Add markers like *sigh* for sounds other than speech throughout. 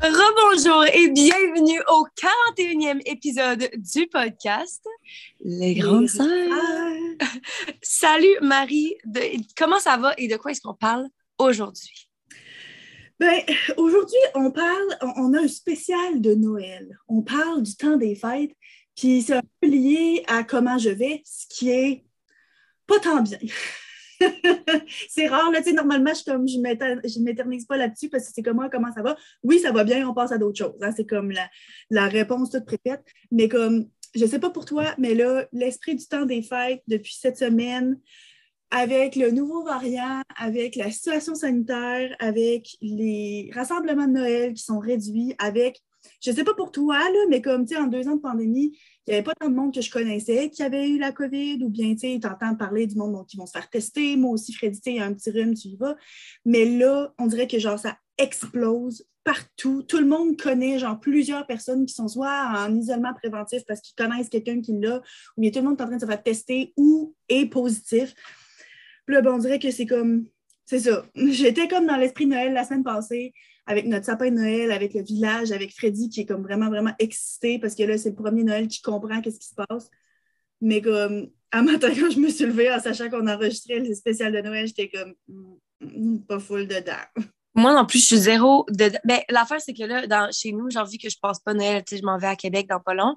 Rebonjour et bienvenue au 41e épisode du podcast Les Grandes Sœurs. *laughs* Salut Marie, de- comment ça va et de quoi est-ce qu'on parle aujourd'hui? Ben, aujourd'hui, on parle, on a un spécial de Noël. On parle du temps des fêtes, puis c'est un peu lié à comment je vais, ce qui est pas tant bien. *laughs* *laughs* c'est rare, là, tu sais, normalement, je, comme, je je m'éternise pas là-dessus parce que c'est comme moi, comment ça va? Oui, ça va bien, on passe à d'autres choses. hein. C'est comme la, la réponse toute préfète. Mais comme, je sais pas pour toi, mais là, l'esprit du temps des fêtes depuis cette semaine, avec le nouveau variant, avec la situation sanitaire, avec les rassemblements de Noël qui sont réduits, avec, je sais pas pour toi, là, mais comme, tu sais, en deux ans de pandémie, il n'y avait pas tant de monde que je connaissais qui avait eu la COVID, ou bien, tu sais, tu entends parler du monde qui vont se faire tester. Moi aussi, Freddy, tu sais, il y a un petit rhume, tu y vas. Mais là, on dirait que, genre, ça explose partout. Tout le monde connaît, genre, plusieurs personnes qui sont soit en isolement préventif parce qu'ils connaissent quelqu'un qui l'a, ou bien tout le monde est en train de se faire tester ou est positif. Là, ben, on dirait que c'est comme. C'est ça. *laughs* J'étais comme dans l'esprit de Noël la semaine passée, avec notre sapin de Noël, avec le village, avec Freddy qui est comme vraiment, vraiment excité parce que là, c'est le premier Noël qui comprend qu'est-ce qui se passe. Mais comme, à matin, *laughs* quand je me suis levée en sachant qu'on enregistrait le spécial de Noël, j'étais comme, mm, mm, pas full dedans. *laughs* Moi non plus, je suis zéro de. Ben, l'affaire, c'est que là, dans, chez nous, j'ai envie que je passe pas Noël. Tu sais, je m'en vais à Québec dans pas long.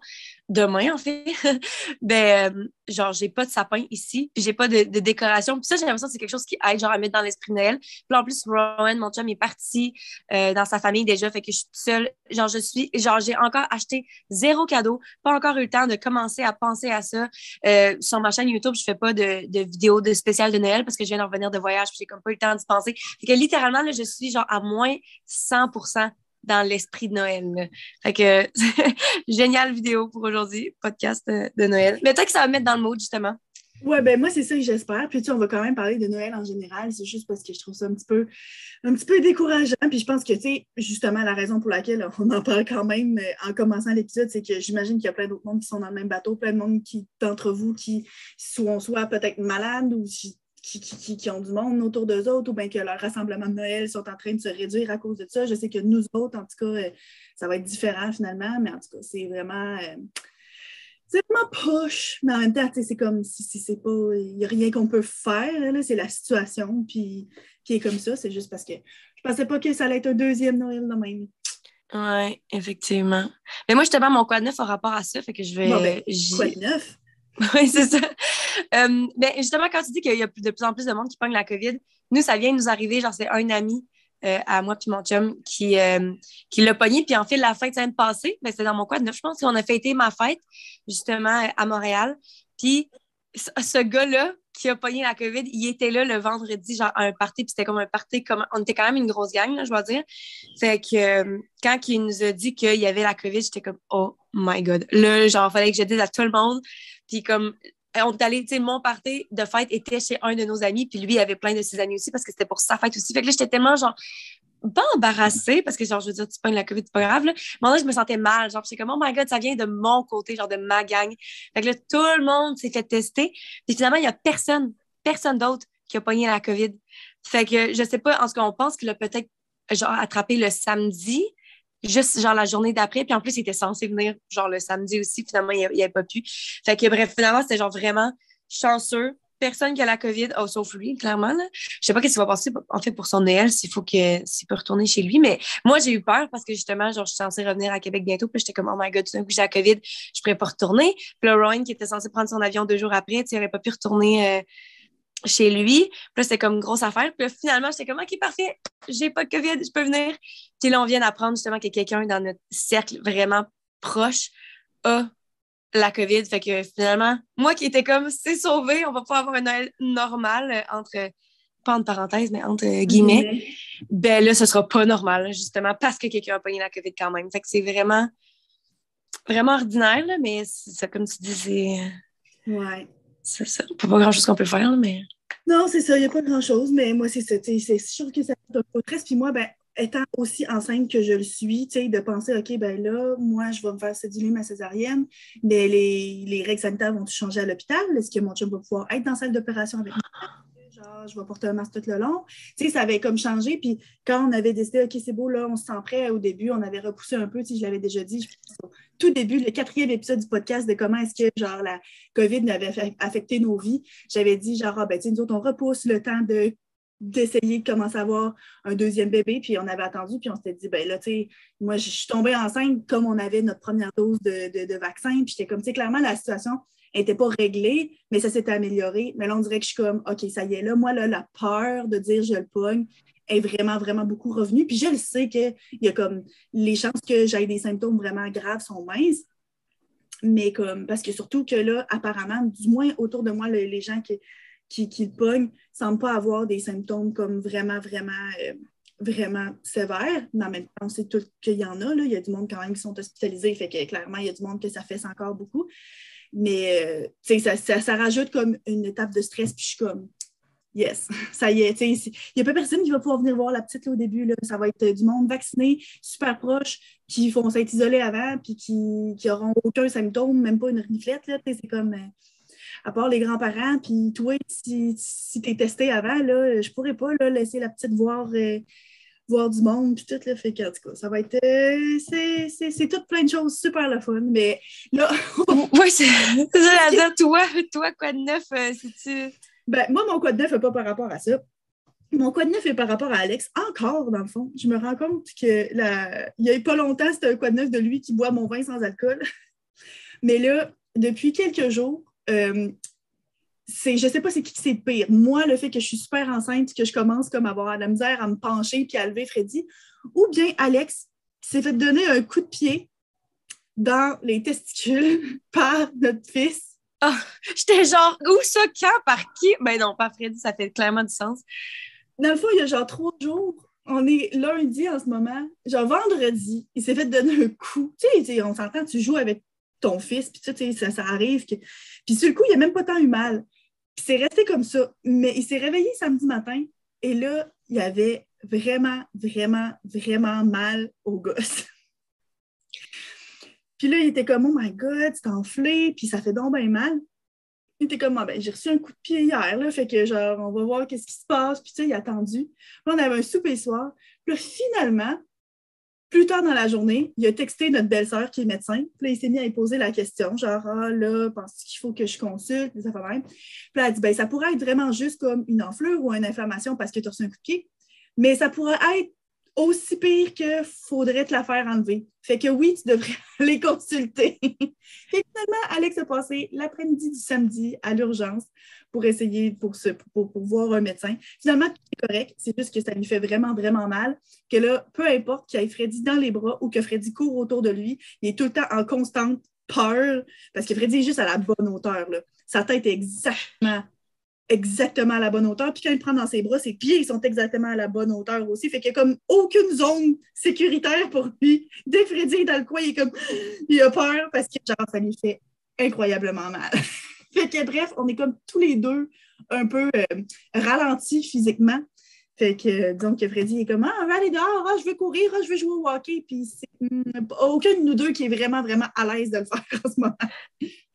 Demain, en fait. *laughs* ben, euh, genre, j'ai pas de sapin ici, puis j'ai pas de, décoration. Puis ça, j'ai l'impression que c'est quelque chose qui aide, genre, à mettre dans l'esprit Noël. Puis en plus, Rowan, mon chum, est parti euh, dans sa famille déjà, fait que je suis toute seule. Genre, je suis. Genre, j'ai encore acheté zéro cadeau, pas encore eu le temps de commencer à penser à ça. Euh, sur ma chaîne YouTube, je fais pas de, de vidéos de spéciales de Noël parce que je viens de revenir de voyage, puis j'ai comme pas eu le temps d'y penser. Fait que littéralement, là, je suis genre à moins 100 dans l'esprit de Noël. Fait que *laughs* géniale vidéo pour aujourd'hui, podcast euh, de Noël. Mais peut-être que ça va me mettre dans le mood, justement. Ouais, ben moi, c'est ça que j'espère. Puis, tu sais, on va quand même parler de Noël en général. C'est juste parce que je trouve ça un petit peu, un petit peu décourageant. Puis, je pense que, tu sais, justement, la raison pour laquelle on en parle quand même euh, en commençant l'épisode, c'est que j'imagine qu'il y a plein d'autres mondes qui sont dans le même bateau, plein de monde qui, d'entre vous qui sont soit peut-être malades ou qui, qui, qui- qui ont du monde autour d'eux autres ou bien que leur rassemblement de Noël sont en train de se réduire à cause de ça. Je sais que nous autres, en tout cas, euh, ça va être différent finalement, mais en tout cas, c'est vraiment. euh, c'est vraiment poche, mais en même temps, c'est comme si, si c'est pas. Il n'y a rien qu'on peut faire, là, c'est la situation, puis qui est comme ça. C'est juste parce que je pensais pas que ça allait être un deuxième Noël de même. Oui, effectivement. Mais moi, justement, mon quad neuf a rapport à ça, fait que je vais. Bon, ben, de neuf? *laughs* Oui, c'est ça. Euh, ben, justement, quand tu dis qu'il y a de plus en plus de monde qui pogne la COVID, nous, ça vient de nous arriver. Genre, c'est un ami euh, à moi puis mon chum qui, euh, qui l'a pogné. Puis en fait, la fête semaine passée, ben, c'était dans mon quad neuf. Je pense qu'on a fêté ma fête, justement, à Montréal. Puis ce, gars-là qui a pogné la COVID, il était là le vendredi, genre, à un party. Puis c'était comme un party, comme... on était quand même une grosse gang, là, je dois dire. Fait que quand il nous a dit qu'il y avait la COVID, j'étais comme, oh my God. Là, genre, fallait que je dise à tout le monde. Puis comme, on est allé, tu sais, mon party de fête était chez un de nos amis, puis lui, avait plein de ses amis aussi parce que c'était pour sa fête aussi. Fait que là, j'étais tellement, genre, pas embarrassée parce que, genre, je veux dire, tu pognes la COVID, c'est pas grave, là. Mais vrai, je me sentais mal. Genre, j'étais comme, oh my God, ça vient de mon côté, genre, de ma gang. Fait que là, tout le monde s'est fait tester. Puis finalement, il y a personne, personne d'autre qui a pogné la COVID. Fait que je sais pas, en ce qu'on pense qu'il a peut-être, genre, attrapé le samedi, juste genre la journée d'après. Puis en plus, il était censé venir genre le samedi aussi. Finalement, il n'avait pas pu. Fait que bref, finalement, c'était genre vraiment chanceux. Personne qui a la COVID, oh, sauf lui, clairement. Là. Je sais pas qu'est-ce qui va passer en fait pour son Noël, s'il faut que s'il peut retourner chez lui. Mais moi, j'ai eu peur parce que justement, genre, je suis censée revenir à Québec bientôt. Puis j'étais comme, oh my god, tout d'un coup, j'ai la COVID, je pourrais pas retourner. Puis là, Rowan, qui était censé prendre son avion deux jours après, il aurait pas pu retourner euh, chez lui. Puis là, c'était comme une grosse affaire. Puis là, finalement, j'étais comme, OK, parfait, j'ai pas de COVID, je peux venir. Puis là, on vient d'apprendre justement que quelqu'un dans notre cercle vraiment proche a la COVID. Fait que finalement, moi qui étais comme, c'est sauvé, on va pouvoir avoir un Noël normal euh, entre, pas entre parenthèses, mais entre euh, guillemets. Ben là, ce sera pas normal, justement, parce que quelqu'un a pogné la COVID quand même. Fait que c'est vraiment vraiment ordinaire, là, mais c'est comme tu dis, c'est. Ouais. C'est ça. Pas grand-chose qu'on peut faire, mais. Non, c'est ça, il n'y a pas grand-chose, mais moi, c'est ça. C'est sûr que ça un peu Puis moi, ben, étant aussi enceinte que je le suis, de penser, OK, ben là, moi, je vais me faire céduler ma césarienne, mais les, les règles sanitaires vont changer à l'hôpital? Est-ce que mon chum va pouvoir être dans la salle d'opération avec moi? Je vais porter un masque tout le long. Tu sais, ça avait comme changé. Puis quand on avait décidé, OK, c'est beau, là, on se sent prêt au début, on avait repoussé un peu, tu je l'avais déjà dit, tout début, le quatrième épisode du podcast de comment est-ce que, genre, la COVID avait affecté nos vies, j'avais dit, genre, ah, ben, tu nous autres, on repousse le temps de d'essayer de commencer à avoir un deuxième bébé, puis on avait attendu, puis on s'était dit, ben là, tu sais, moi, je suis tombée enceinte comme on avait notre première dose de, de, vaccin, puis j'étais comme, tu sais, clairement, la situation n'était pas réglée, mais ça s'était amélioré. Mais là, on dirait que je suis comme, OK, ça y est, là, moi, là, la peur de dire je le pogne est vraiment, vraiment beaucoup revenue. Puis je le sais qu'il y a comme, les chances que j'aille des symptômes vraiment graves sont minces, mais comme, parce que surtout que là, apparemment, du moins autour de moi, les gens qui qui, qui le pognent ne semblent pas avoir des symptômes comme vraiment, vraiment, euh, vraiment sévères. Mais en même temps, on sait tout qu'il y en a. Là. Il y a du monde quand même qui sont hospitalisés. Fait que clairement, il y a du monde que ça fait encore beaucoup. Mais euh, ça, ça, ça, rajoute comme une étape de stress. Puis je suis comme, yes, *laughs* ça y est. Il n'y a pas personne qui va pouvoir venir voir la petite au début. Là. Ça va être du monde vacciné, super proche, qui vont s'être isolés avant, puis qui n'auront aucun symptôme, même pas une reniflette. C'est comme. Euh, à part les grands-parents, puis toi, si, si tu es testé avant, là, je pourrais pas là, laisser la petite voir, euh, voir du monde, puis tout, là, fait que, en tout cas, ça va être, euh, c'est tout plein de choses super le fun, mais là... *laughs* oui, c'est ça, la toi, toi, quoi de neuf, euh, si tu... Ben, moi, mon quoi de neuf n'est pas par rapport à ça. Mon quoi de neuf est par rapport à Alex, encore dans le fond. Je me rends compte que la... il n'y a pas longtemps, c'était un quoi de neuf de lui qui boit mon vin sans alcool. *laughs* Mais là, depuis quelques jours, euh, c'est, je sais pas c'est qui c'est pire. Moi, le fait que je suis super enceinte, que je commence comme à avoir la misère à me pencher puis à lever Freddy, ou bien Alex qui s'est fait donner un coup de pied dans les testicules *laughs* par notre fils. Ah, j'étais genre, où ça, quand, par qui? Ben non, pas Freddy, ça fait clairement du sens. Dans le fond, il y a genre trois jours, on est lundi en ce moment, genre vendredi, il s'est fait donner un coup. Tu sais, on s'entend, tu joues avec ton fils, puis tu ça, ça arrive. Puis sur le coup, il n'a même pas tant eu mal. Puis c'est resté comme ça. Mais il s'est réveillé samedi matin et là, il avait vraiment, vraiment, vraiment mal au gosse. *laughs* puis là, il était comme, oh my God, c'est enflé, puis ça fait donc bien mal. Il était comme, ah, ben, j'ai reçu un coup de pied hier, là, fait que genre, on va voir qu'est-ce qui se passe. Puis tu sais, il a attendu. Puis on avait un souper soir. Puis là, finalement, plus tard dans la journée, il a texté notre belle-sœur qui est médecin. Puis là, il s'est mis à lui poser la question, genre, ah là, penses-tu qu'il faut que je consulte? Ça fait même. Puis là, elle a dit, ben, ça pourrait être vraiment juste comme une enflure ou une inflammation parce que tu as reçu un coup de pied, mais ça pourrait être aussi pire que faudrait te la faire enlever. Fait que oui, tu devrais *laughs* aller consulter. Finalement, Alex a passé l'après-midi du samedi à l'urgence pour essayer, pour, se, pour, voir un médecin. Finalement, c'est correct. C'est juste que ça lui fait vraiment, vraiment mal. Que là, peu importe qu'il ait Freddy dans les bras ou que Freddy court autour de lui, il est tout le temps en constante peur parce que Freddy est juste à la bonne hauteur. Sa tête est exactement exactement à la bonne hauteur. Puis quand il prend dans ses bras, ses pieds sont exactement à la bonne hauteur aussi. Fait qu'il n'y a comme aucune zone sécuritaire pour lui. Dès Freddy est dans le coin, il est comme il a peur parce que genre, ça lui fait incroyablement mal. *laughs* fait que bref, on est comme tous les deux un peu euh, ralentis physiquement. Fait que, donc, Freddy est comme, ah, aller dehors, ah, je veux courir, ah, je veux jouer au hockey. Puis, c'est hmm, aucun de nous deux qui est vraiment, vraiment à l'aise de le faire en ce moment.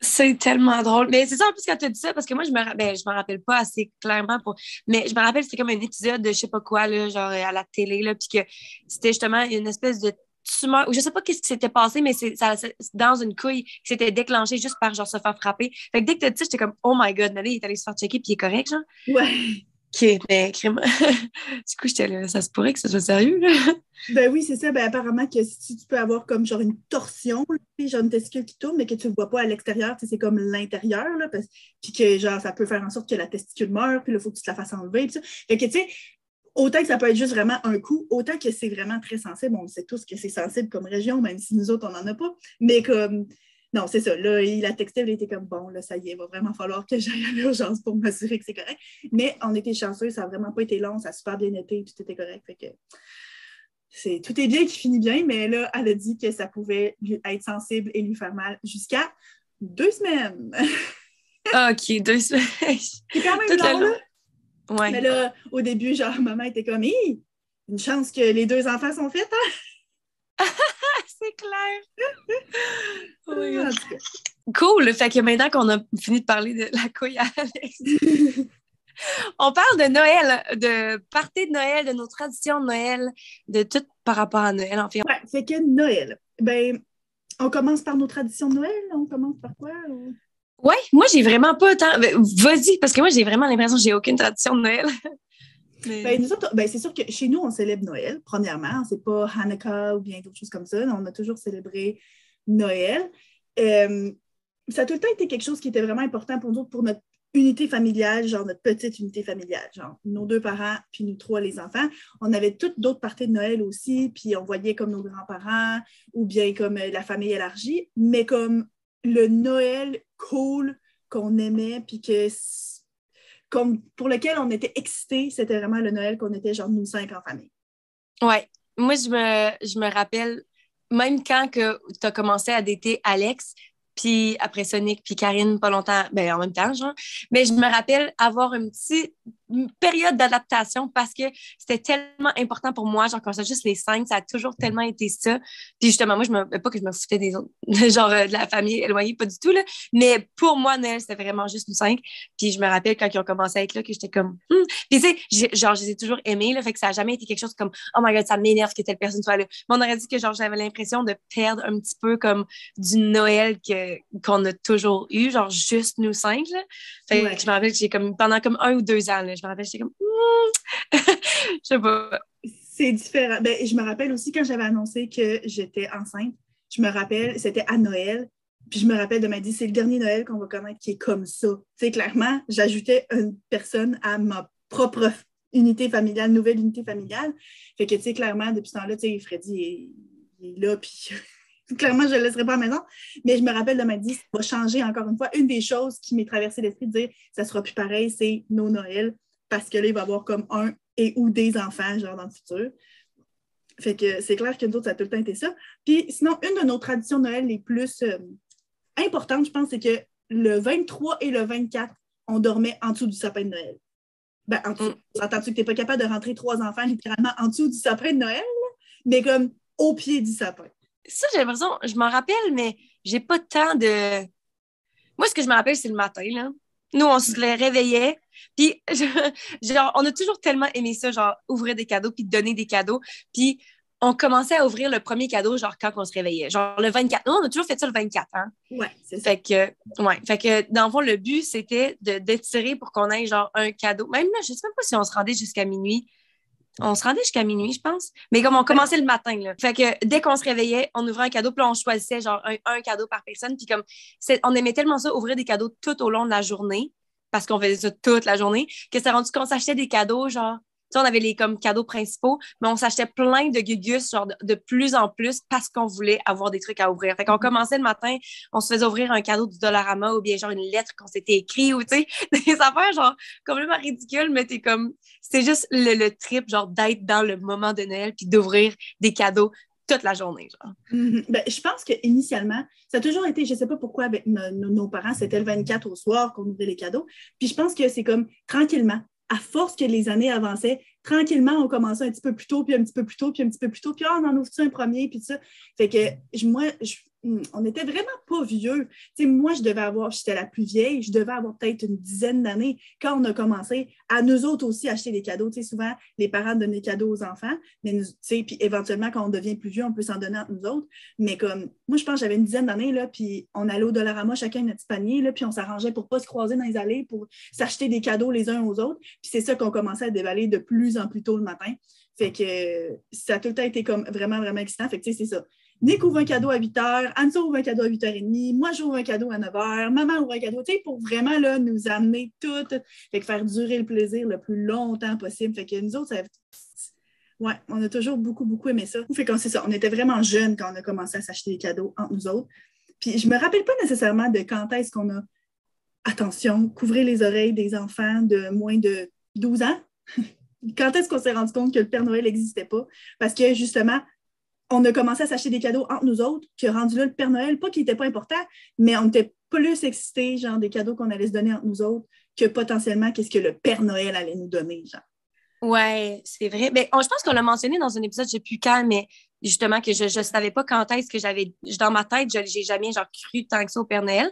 C'est tellement drôle. Mais c'est ça, en plus, quand tu as dit ça, parce que moi, je me, ben, je me rappelle pas assez clairement. Pour... Mais je me rappelle, c'était comme un épisode de je sais pas quoi, là, genre à la télé, là, puis que c'était justement une espèce de tumeur, ou je sais pas qu'est-ce qui s'était passé, mais c'est dans une couille qui s'était déclenchée juste par genre se faire frapper. Fait que dès que tu as dit j'étais comme, oh my god, Nadie il est allé se faire checker, puis il est correct, genre. Ouais. OK, ben, crime. du coup, j'étais là, ça se pourrait que ce soit sérieux. Ben oui, c'est ça. Ben, apparemment, que si tu peux avoir comme genre une torsion, puis genre une testicule qui tourne, mais que tu ne vois pas à l'extérieur, c'est comme l'intérieur, parce... puis que genre, ça peut faire en sorte que la testicule meurt, puis il faut que tu te la fasses enlever, puis. Fait que, tu sais, autant que ça peut être juste vraiment un coup, autant que c'est vraiment très sensible. On sait tous que c'est sensible comme région, même si nous autres, on n'en a pas. Mais comme, non, c'est ça. Là, il a texté, il était comme bon, là, ça y est, il va vraiment falloir que j'aille à l'urgence pour m'assurer que c'est correct. Mais on était chanceux, ça n'a vraiment pas été long, ça a super bien été, tout était correct. Fait que c'est tout est bien qui finit bien, mais là, elle a dit que ça pouvait lui être sensible et lui faire mal jusqu'à deux semaines. *laughs* Ah, OK, deux semaines. C'est quand même Tout long, là. Ouais. Mais là, au début, genre, maman était comme, une chance que les deux enfants sont faits, hein? C'est clair. *laughs* Oh my God. En tout cas. Cool. Fait que maintenant qu'on a fini de parler de la couille à Alex, *laughs* on parle de Noël, de party de Noël, de nos traditions de Noël, de tout par rapport à Noël, en fait. Ouais, fait que Noël. Ben, on commence par nos traditions de Noël? On commence par quoi? ou- Ouais, moi, j'ai vraiment pas tant. ben, Vas-y, parce que moi, j'ai vraiment l'impression que j'ai aucune tradition de Noël. *laughs* Mais- Ben, ben, c'est sûr que chez nous, on célèbre Noël, premièrement. C'est pas Hanukkah ou bien d'autres choses comme ça. On a toujours célébré Noël. Euh, ça a tout le temps été quelque chose qui était vraiment important pour nous, pour notre unité familiale, genre notre petite unité familiale, genre nos deux parents, puis nous trois, les enfants. On avait toutes d'autres parties de Noël aussi, puis on voyait comme nos grands-parents ou bien comme euh, la famille élargie, mais comme le Noël cool qu'on aimait, puis que comme pour lequel on était excités, c'était vraiment le Noël qu'on était genre nous cinq en famille. Ouais. Moi, je me, je me rappelle, même quand tu as commencé à dater Alex, puis après Sonic, puis Karine, pas longtemps, ben en même temps, genre. Mais je me rappelle avoir une petite une période d'adaptation parce que c'était tellement important pour moi. Genre, quand c'était juste les cinq, ça a toujours tellement été ça. Puis justement, moi, je me, pas que je me foutais des autres, *laughs* genre euh, de la famille éloignée, pas du tout, là. Mais pour moi, Noël, c'était vraiment juste nous cinq. Puis je me rappelle quand ils ont commencé à être là, que j'étais comme, Hmm. Puis tu sais, genre, je les ai toujours aimés, là. Fait que ça a jamais été quelque chose comme, oh my god, ça m'énerve que telle personne soit là. Mais on aurait dit que, genre, j'avais l'impression de perdre un petit peu comme du Noël que, qu'on a toujours eu, genre, juste nous cinq, là. Fait Ouais. que je me rappelle que j'ai comme, pendant comme un ou deux ans, là, je me rappelle, j'étais comme, *laughs* je sais pas. C'est différent. Ben, je me rappelle aussi quand j'avais annoncé que j'étais enceinte, je me rappelle, c'était à Noël. Puis je me rappelle de m'a dit, c'est le dernier Noël qu'on va connaître qui est comme ça. Tu sais, clairement, j'ajoutais une personne à ma propre unité familiale, nouvelle unité familiale. Fait que, tu sais, clairement, depuis ce temps-là, tu sais, Freddy est, il est là, puis clairement, je ne le laisserai pas à la maison. Mais je me rappelle de m'a dit, ça va changer encore une fois. Une des choses qui m'est traversée l'esprit de dire, ça sera plus pareil, c'est nos Noëls, parce que là, il va y avoir comme un et ou des enfants, genre, dans le futur. Fait que c'est clair que nous autres, ça a tout le temps été ça. Puis sinon, une de nos traditions de Noël les plus euh, importantes, je pense, c'est que le 23 et le 24, on dormait en dessous du sapin de Noël. Ben, en dessous. Entends-tu que tu n'es pas capable de rentrer trois enfants littéralement en dessous du sapin de Noël, mais comme au pied du sapin. Ça, j'ai l'impression, je m'en rappelle, mais j'ai pas tant de. Moi, ce que je me rappelle, c'est le matin, là. Nous, on se les réveillait. Puis, je- *laughs* genre, on a toujours tellement aimé ça, genre, ouvrir des cadeaux, puis donner des cadeaux. Puis, on commençait à ouvrir le premier cadeau, genre, quand on se réveillait. Genre, le 24. Nous, on a toujours fait ça le 24, hein. Ouais, c'est ça. Fait que, ouais. Fait que, dans le fond, le but, c'était de- d'étirer pour qu'on ait, genre, un cadeau. Même là, je sais même pas si on se rendait jusqu'à minuit. On se rendait jusqu'à minuit, je pense. Mais comme on commençait le matin, là. Fait que dès qu'on se réveillait, on ouvrait un cadeau, puis on choisissait, genre, un, cadeau par personne. Puis comme, on aimait tellement ça, ouvrir des cadeaux tout au long de la journée, parce qu'on faisait ça toute la journée, que c'est rendu qu'on s'achetait des cadeaux, genre, on avait les comme cadeaux principaux, mais on s'achetait plein de gugus, genre, de, de plus en plus, parce qu'on voulait avoir des trucs à ouvrir. Fait qu'on commençait le matin, on se faisait ouvrir un cadeau du Dollarama ou bien genre une lettre qu'on s'était écrit ou, tu sais, *laughs* des affaires, genre, complètement ridicules, mais t'es comme, c'est juste le, le trip, genre, d'être dans le moment de Noël puis d'ouvrir des cadeaux toute la journée, genre. Mhm. Ben, je pense qu'initialement, ça a toujours été, je ne sais pas pourquoi, avec no- no- nos parents, c'était le 24 au soir qu'on ouvrait les cadeaux. Puis je pense que c'est comme tranquillement, à force que les années avançaient, tranquillement, on commençait un petit peu plus tôt, puis un petit peu plus tôt, puis un petit peu plus tôt, puis ah, on en ouvre un premier, puis ça. Fait que moi, je- on n'était vraiment pas vieux. Moi, je devais avoir, j'étais la plus vieille, je devais avoir peut-être une dizaine d'années quand on a commencé à nous autres aussi acheter des cadeaux. Souvent, les parents donnent des cadeaux aux enfants, mais nous, puis éventuellement, quand on devient plus vieux, on peut s'en donner entre nous autres. Mais comme, moi, je pense que j'avais une dizaine d'années, puis on allait au Dollarama, chacun notre petit panier, puis on s'arrangeait pour pas se croiser dans les allées, pour s'acheter des cadeaux les uns aux autres. Puis c'est ça qu'on commençait à dévaler de plus en plus tôt le matin. Fait que ça a tout le temps été comme vraiment, vraiment excitant. C'est ça. Nick ouvre un cadeau à 8 h, Anso ouvre un cadeau à 8h30, moi j'ouvre un cadeau à 9 h, maman ouvre un cadeau, tu sais, pour vraiment là, nous amener tout, fait que faire durer le plaisir le plus longtemps possible. Fait que nous autres, ça, Ouais, on a toujours beaucoup, beaucoup aimé ça. Fait qu'on c'est ça. On était vraiment jeunes quand on a commencé à s'acheter des cadeaux entre nous autres. Puis je me rappelle pas nécessairement de quand est-ce qu'on a attention, couvrir les oreilles des enfants de moins de 12 ans. *laughs* quand est-ce qu'on s'est rendu compte que le Père Noël n'existait pas? Parce que justement, on a commencé à s'acheter des cadeaux entre nous autres, que rendu le Père Noël, pas qu'il n'était pas important, mais on était plus excités, genre, des cadeaux qu'on allait se donner entre nous autres, que potentiellement qu'est-ce que le Père Noël allait nous donner, genre. Ouais, c'est vrai. Mais je pense qu'on l'a mentionné dans un épisode, je sais plus quand, mais justement que je ne savais pas quand est-ce que j'avais. Dans ma tête, je n'ai jamais genre, cru tant que ça au Père Noël.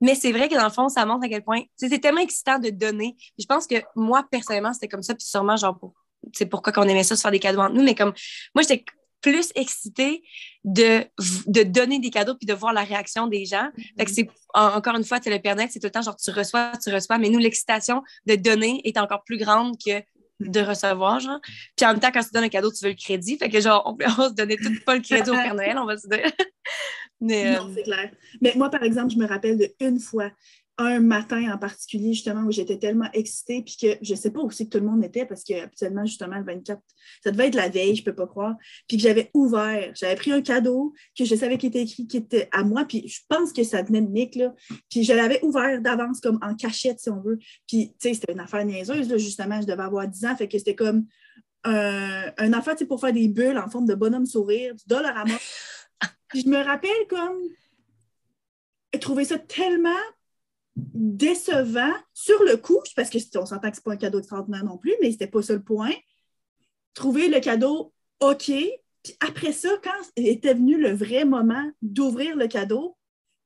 Mais c'est vrai que dans le fond, ça montre à quel point. C'est tellement excitant de donner. je pense que moi, personnellement, c'était comme ça. Puis sûrement, genre, pour, c'est pourquoi qu'on aimait ça, se faire des cadeaux entre nous. Mais comme moi, j'étais plus excitée de, de donner des cadeaux puis de voir la réaction des gens. Fait que c'est, encore une fois, le Père Noël, c'est tout le temps genre tu reçois, tu reçois. Mais nous, l'excitation de donner est encore plus grande que de recevoir, genre. Puis en même temps, quand tu donnes un cadeau, tu veux le crédit. Fait que, genre, on, se donner tout pas le crédit au Père Noël, on va se dire. *laughs* Mais, non, euh, c'est clair. Mais moi, par exemple, je me rappelle d'une fois, un matin en particulier, justement, où j'étais tellement excitée, puis que je ne sais pas aussi que tout le monde était, parce que habituellement, justement, le 24, ça devait être la veille, je ne peux pas croire, puis que j'avais ouvert, j'avais pris un cadeau que je savais qu'il était écrit, qui était à moi, puis je pense que ça venait de Nick, là, puis je l'avais ouvert d'avance, comme en cachette, si on veut, puis, tu sais, c'était une affaire niaiseuse, là, justement, je devais avoir 10 ans, fait que c'était comme un, un affaire, tu sais, pour faire des bulles en forme de bonhomme sourire, du dollar à moi. *laughs* je me rappelle comme trouver ça tellement décevant sur le coup, parce que on s'entend que ce pas un cadeau extraordinaire non plus, mais ce n'était pas ça le point. Trouver le cadeau OK. Puis après ça, quand était venu le vrai moment d'ouvrir le cadeau,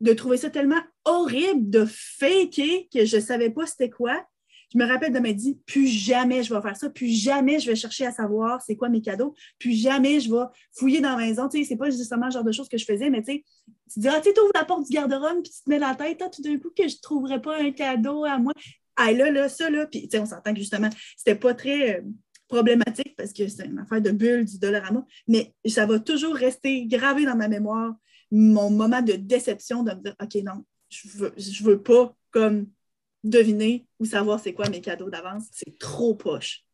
de trouver ça tellement horrible de faker que je ne savais pas c'était quoi, je me rappelle de me dire, plus jamais je vais faire ça, plus jamais je vais chercher à savoir c'est quoi mes cadeaux, plus jamais je vais fouiller dans la maison. Tu sais, c'est pas justement le genre de choses que je faisais, mais tu sais, tu te dis, ah, tu ouvres la porte du garde-robe, puis tu te mets la tête, tout d'un coup, que je trouverais pas un cadeau à moi. Ah, là, là, ça, là, puis tu sais, on s'entend que justement, c'était pas très euh, problématique parce que c'est une affaire de bulle du dollar à moi, mais ça va toujours rester gravé dans ma mémoire, mon moment de déception de me dire, OK, non, je veux, je veux pas comme deviner ou savoir c'est quoi mes cadeaux d'avance. C'est trop poche.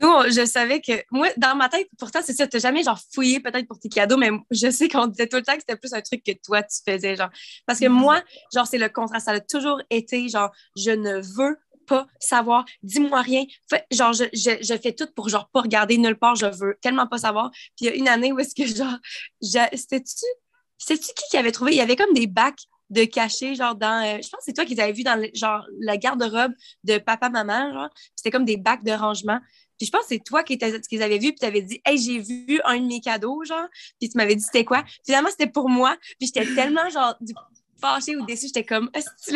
Nous, je savais que, moi, dans ma tête, pourtant, c'est ça, tu n'as jamais genre fouillé peut-être pour tes cadeaux, mais je sais qu'on disait tout le temps que c'était plus un truc que toi, tu faisais, genre. Parce que moi, genre, c'est le contraste. Ça a toujours été, genre, je ne veux pas savoir, dis-moi rien. genre, je, je, fais tout pour, genre, pas regarder nulle part, je veux tellement pas savoir. Puis il y a une année où est-ce que, genre, c'était-tu, c'était-tu qui qui avait trouvé? Il y avait comme des bacs de cacher, genre, dans. Euh, je pense que c'est toi qui les avais vus dans, genre, la garde-robe de papa-maman, genre. C'était comme des bacs de rangement. Puis je pense que c'est toi qui, qui les avais vus, puis tu avais dit, hey, j'ai vu un de mes cadeaux, genre. Puis tu m'avais dit, c'était quoi? Finalement, c'était pour moi. Puis j'étais tellement, genre, fâchée ou déçue. J'étais comme,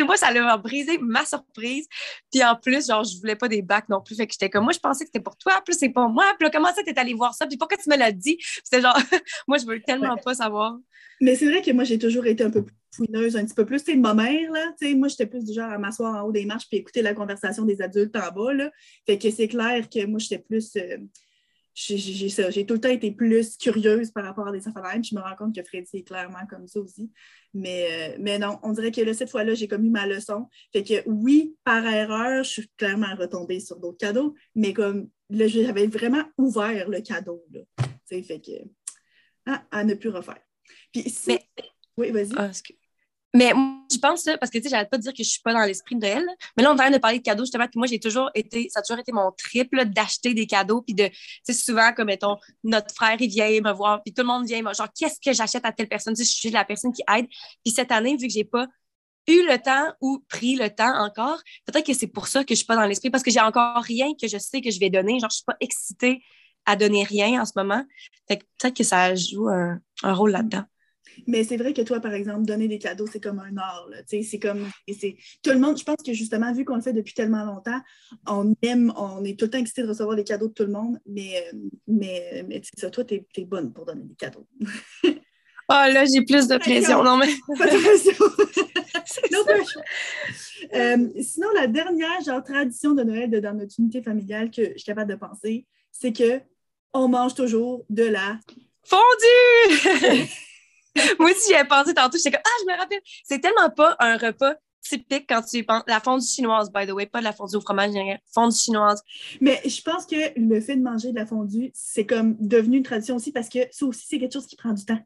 moi, ça allait brisé ma surprise. Puis en plus, genre, je voulais pas des bacs non plus. Fait que j'étais comme, moi, je pensais que c'était pour toi. Plus c'est pour moi. Puis là, comment ça, t'es allé voir ça? Puis pourquoi tu me l'as dit? C'était genre, *laughs* moi, je veux tellement pas savoir. Mais c'est vrai que moi, j'ai toujours été un peu plus fouineuse, un petit peu plus. Tu sais, ma mère, là, tu sais, moi, j'étais plus du genre à m'asseoir en haut des marches puis écouter la conversation des adultes en bas, là. Fait que c'est clair que moi, j'étais plus. Euh, j'ai tout le temps été plus curieuse par rapport à des affaires je me rends compte que Freddy est clairement comme ça aussi. Mais, euh, mais non, on dirait que là, cette fois-là, j'ai commis ma leçon. Fait que oui, par erreur, je suis clairement retombée sur d'autres cadeaux, mais comme là, j'avais vraiment ouvert le cadeau. Là. Fait que hein, à ne plus refaire. Puis si... Oui, vas-y. Ah, mais moi, je pense, parce que tu sais, j'arrête pas de dire que je suis pas dans l'esprit de Noël. Mais là, on est en train de parler de cadeaux, justement. Puis moi, j'ai toujours été, ça a toujours été mon triple d'acheter des cadeaux. Puis de, tu souvent, comme mettons, notre frère, il vient me voir. Puis tout le monde vient, genre, qu'est-ce que j'achète à telle personne? Tu sais, je suis la personne qui aide. Puis cette année, vu que j'ai pas eu le temps ou pris le temps encore, peut-être que c'est pour ça que je suis pas dans l'esprit, parce que j'ai encore rien que je sais que je vais donner. Genre, je suis pas excitée à donner rien en ce moment. Fait peut-être que ça joue un rôle là-dedans. Mais c'est vrai que toi, par exemple, donner des cadeaux, c'est comme un art. C'est comme. Tout le monde, je pense que justement, vu qu'on le fait depuis tellement longtemps, on aime, on est tout le temps excité de recevoir les cadeaux de tout le monde, mais, mais, mais ça, toi, tu es, bonne pour donner des cadeaux. oh là, j'ai plus de *laughs* pression. Non, mais. *laughs* Pas de pression. *laughs* euh, sinon, la dernière genre, tradition de Noël de, dans notre unité familiale que je suis capable de penser, c'est que on mange toujours de la fondue! *laughs* Moi aussi, j'y ai pensé tantôt. J'étais comme, ah, je me rappelle. C'est tellement pas un repas typique quand tu penses. La fondue chinoise, by the way, pas de la fondue au fromage, fondue chinoise. Mais je pense que le fait de manger de la fondue, c'est comme devenu une tradition aussi parce que ça aussi, c'est quelque chose qui prend du temps.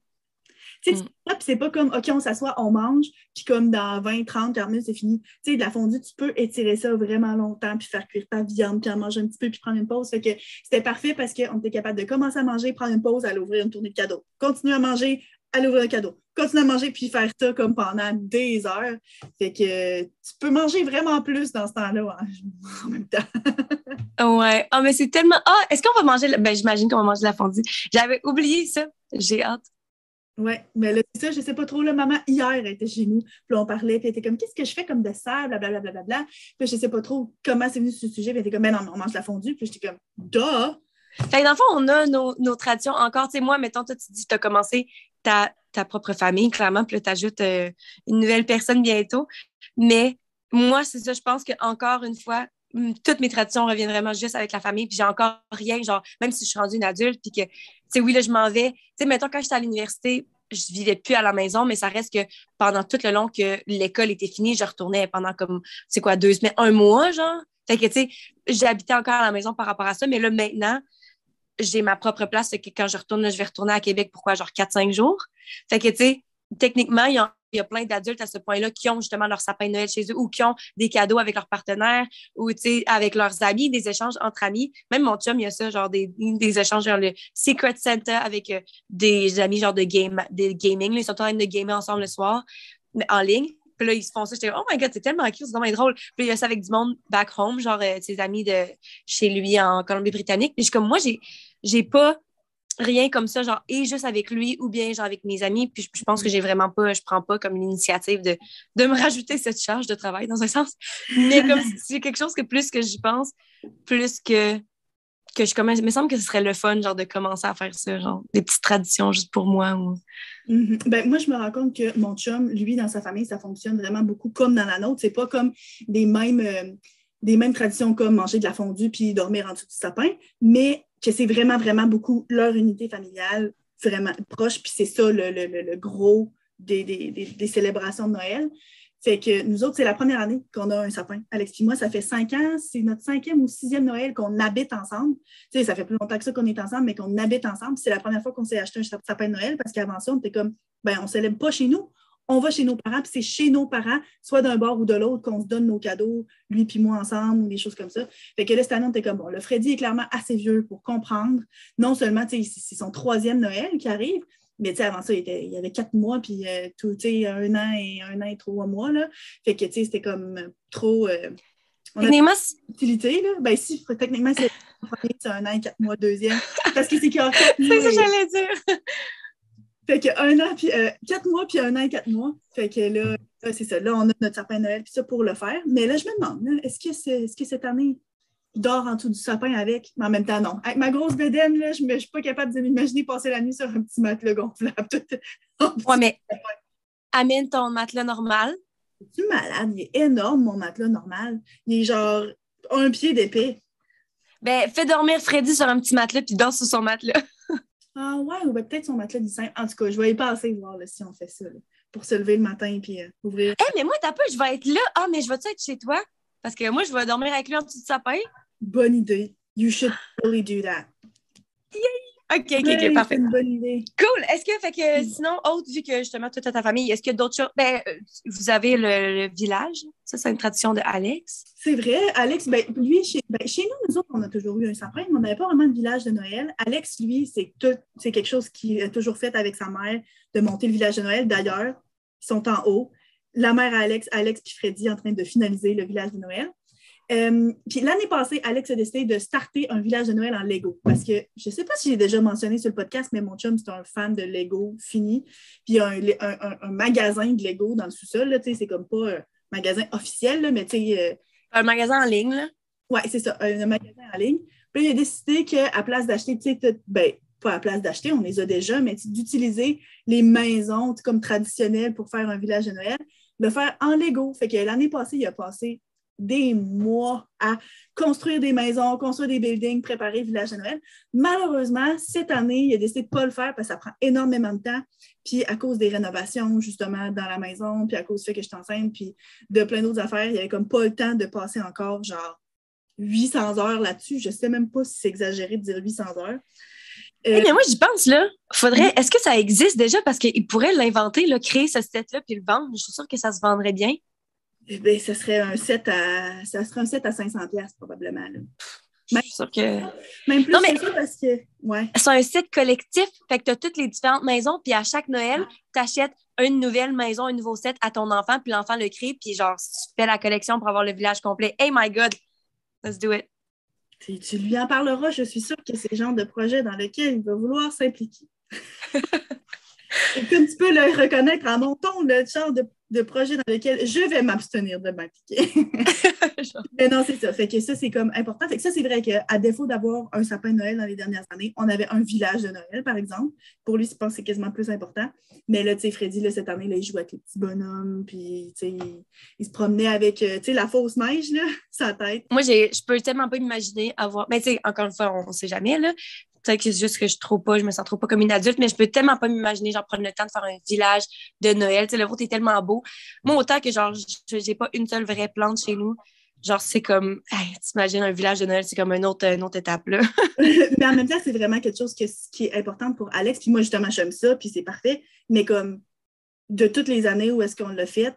Tu sais, mm. c'est pas comme, OK, on s'assoit, on mange, puis comme dans 20, 30, 40 minutes, c'est fini. Tu sais, de la fondue, tu peux étirer ça vraiment longtemps, puis faire cuire ta viande, puis en manger un petit peu, puis prendre une pause. Fait que c'était parfait parce qu'on était capable de commencer à manger, prendre une pause, aller ouvrir une tournée de cadeaux. Continuer à manger, aller ouvrir un cadeau. Continuer à manger, puis faire ça comme pendant des heures. Fait que tu peux manger vraiment plus dans ce temps-là hein, *laughs* en même temps. ouais. Ah, mais c'est tellement. Ah, est-ce qu'on va manger. Ben, j'imagine qu'on va manger la fondue. J'avais oublié ça. J'ai hâte. Oui, mais là, ça, je sais pas trop. Là, maman, hier, elle était chez nous. Puis on parlait, puis elle était comme, qu'est-ce que je fais comme dessert, blablabla. Bla, bla, bla, Puis je sais pas trop comment c'est venu ce sujet. Puis elle était comme, mais non, on mange la fondue. Puis j'étais comme, duh! Fait que dans le fond, on a nos, nos traditions encore. Tu sais, moi, mettons, toi, tu dis, tu as commencé ta, ta propre famille, clairement, puis tu ajoutes euh, une nouvelle personne bientôt. Mais moi, c'est ça, je pense qu'encore une fois, toutes mes traditions reviennent vraiment juste avec la famille, puis j'ai encore rien, genre, même si je suis rendue une adulte, puis que, tu sais, oui, là, je m'en vais. Tu sais, mettons, quand j'étais à l'université, je vivais plus à la maison, mais ça reste que pendant tout le long que l'école était finie, je retournais pendant comme, c'est quoi, deux semaines, un mois, genre. Fait que, tu sais, j'habitais encore à la maison par rapport à ça, mais là, maintenant, j'ai ma propre place. que quand je retourne, je vais retourner à Québec, pourquoi, genre 4-5 jours? Fait que, tu sais, techniquement, il y, a, plein d'adultes à ce point-là qui ont justement leur sapin de Noël chez eux ou qui ont des cadeaux avec leurs partenaires ou, tu sais, avec leurs amis, des échanges entre amis. Même mon chum, il y a ça, genre des, des échanges, genre le Secret Santa avec euh, des amis, genre de, game, de gaming. ils sont en train de gamer ensemble le soir, en ligne. Puis là, ils se font ça. J'étais, oh my god, c'est tellement cute, c'est vraiment drôle. Puis il y a ça avec du monde back home, genre euh, ses amis de chez lui en Colombie-Britannique. Puis je suis comme, moi, j'ai, j'ai pas rien comme ça, genre, et juste avec lui ou bien genre avec mes amis. Puis je, pense que j'ai vraiment pas, je prends pas comme l'initiative de, de me *laughs* rajouter cette charge de travail dans un sens. Mais comme c'est quelque chose que plus que j'y pense, plus que que je commence. Il me semble que ce serait le fun, genre, de commencer à faire ça, genre, des petites traditions juste pour moi. Mm-hmm. ben, moi, je me rends compte que mon chum, lui, dans sa famille, ça fonctionne vraiment beaucoup comme dans la nôtre. C'est pas comme des mêmes, euh, des mêmes traditions comme manger de la fondue puis dormir en dessous du sapin, mais que c'est vraiment, vraiment beaucoup leur unité familiale, vraiment proche. Puis c'est ça le, le, le, gros des, des, des, célébrations de Noël. Fait que nous autres, c'est la première année qu'on a un sapin. Alex et moi, ça fait cinq ans, c'est notre cinquième ou sixième Noël qu'on habite ensemble. Tu sais, ça fait plus longtemps que ça qu'on est ensemble, mais qu'on habite ensemble. C'est la première fois qu'on s'est acheté un sapin de Noël parce qu'avant ça, on était comme, ben, on ne célèbre pas chez nous. On va chez nos parents, puis c'est chez nos parents, soit d'un bord ou de l'autre, qu'on se donne nos cadeaux, lui puis moi ensemble, ou des choses comme ça. Fait que là, cette année, on était comme, bon, le Freddy est clairement assez vieux pour comprendre. Non seulement, tu sais, c'est son troisième Noël qui arrive, mais avant ça, il, était, il y avait quatre mois, puis euh, tout, un an et un an et trois mois. Là. Fait que c'était comme trop. Euh, techniquement, utilité, là. Ben si, techniquement, c'est un an et quatre mois, deuxième. Parce que c'est qu'il y a quatre mois. *laughs* C'est ça que j'allais dire. Fait que un an, puis euh, quatre mois, puis un an et quatre mois. Fait que là, c'est ça. Là, on a notre sapin Noël, puis ça pour le faire. Mais là, je me demande, est-ce que, est, -ce que cette année, dors en dessous du sapin avec, mais en même temps, non. Avec ma grosse bedaine, là, je ne suis pas capable de m'imaginer passer la nuit sur un petit matelas gonflable. *laughs* ouais, mais amène ton matelas normal. Tu malade? Il est énorme, mon matelas normal. Il est genre un pied d'épée. Ben, fais dormir Freddy sur un petit matelas puis dors sur son matelas. *laughs* ah ouais, ou ben, peut-être son matelas du simple. En tout cas, je vais y passer voir si on fait ça. pour se lever le matin puis euh, ouvrir. Eh, mais moi, t'as peu, je vais être là. Ah, mais je vais-tu être chez toi? Parce que moi, je vais dormir avec lui en dessous du sapin. Bonne idée. You should really do that. OK, OK, OK, parfait. Une bonne idée. Cool. Est-ce que, fait que, sinon, autre, vu que justement, toute ta famille, est-ce qu'il y a d'autres choses? Ben, euh, vous avez le, village. Ça, c'est une tradition de Alex. C'est vrai. Alex, ben, lui, chez, ben, chez, nous, nous autres, on a toujours eu un sapin, mais on n'avait pas vraiment de village de Noël. Alex, lui, c'est c'est quelque chose qu'il a toujours fait avec sa mère, de monter le village de Noël. D'ailleurs, ils sont en haut. La mère Alex, Alex et Freddy en train de finaliser le village de Noël. Euh, puis l'année passée, Alex a décidé de starter un village de Noël en Lego. Parce que je ne sais pas si j'ai déjà mentionné sur le podcast, mais mon chum, c'est un fan de Lego fini. Puis il y a un, magasin de Lego dans le sous-sol. C'est comme pas un magasin officiel, mais tu sais. Euh, un magasin en ligne, là? Oui, c'est ça, un, magasin en ligne. Puis il a décidé qu'à place d'acheter, tu sais, ben, pas à place d'acheter, on les a déjà, mais d'utiliser les maisons comme traditionnelles pour faire un village de Noël, de faire en Lego. Fait que l'année passée, il a passé des mois à construire des maisons, construire des buildings, préparer le village de Noël. Malheureusement, cette année, il a décidé de ne pas le faire parce que ça prend énormément de temps. Puis à cause des rénovations, justement, dans la maison, puis à cause du fait que je suis enceinte, puis de plein d'autres affaires, il n'y avait comme pas le temps de passer encore genre 800 heures là-dessus. Je ne sais même pas si c'est exagéré de dire 800 heures. Euh, mais moi, j'y pense, là. Faudrait. Est-ce que ça existe déjà? Parce qu'ils pourraient l'inventer, créer ce set-là, puis le vendre. Je suis sûre que ça se vendrait bien. Bien, ça serait un set à, ça serait un set à 500 probablement. Je suis sûre que. Même plus non, mais... que parce que. Ouais. C'est un set collectif. Fait que tu as toutes les différentes maisons, puis à chaque Noël, tu achètes une nouvelle maison, un nouveau set à ton enfant, puis l'enfant le crée, puis genre, tu fais la collection pour avoir le village complet. Hey my God! Let's do it! Tu, lui en parleras, je suis sûre que c'est le genre de projet dans lequel il va vouloir s'impliquer. *laughs* Et comme tu peux le reconnaître à mon ton, le genre de de projets dans lesquels je vais m'abstenir de m'impliquer. *laughs* Mais non, c'est ça. Fait que ça, c'est comme important. Fait que ça, c'est vrai qu'à défaut d'avoir un sapin de Noël dans les dernières années, on avait un village de Noël, par exemple. Pour lui, je pense que c'est quasiment plus important. Mais là, tu sais, Freddy, là, cette année, là, il jouait avec les petits bonhommes, puis, tu sais, il, se promenait avec, euh, tu sais, la fausse neige, là, *laughs* sa tête. Moi, je peux tellement pas m'imaginer avoir... Mais tu sais, encore une fois, on ne sait jamais, là. Peut-être que c'est juste que je je me sens trop pas comme une adulte, mais je peux tellement pas m'imaginer, genre, prendre le temps de faire un village de Noël. Tu sais, le vôtre est tellement beau. Moi, autant que, genre, j'ai pas une seule vraie plante chez nous, genre, c'est comme, hey, t'imagines un village de Noël, c'est comme une autre, une autre étape, là. *laughs* mais en même temps, c'est vraiment quelque chose qui est important pour Alex. Puis moi, justement, j'aime ça, puis c'est parfait. Mais comme, de toutes les années où est-ce qu'on l'a fait,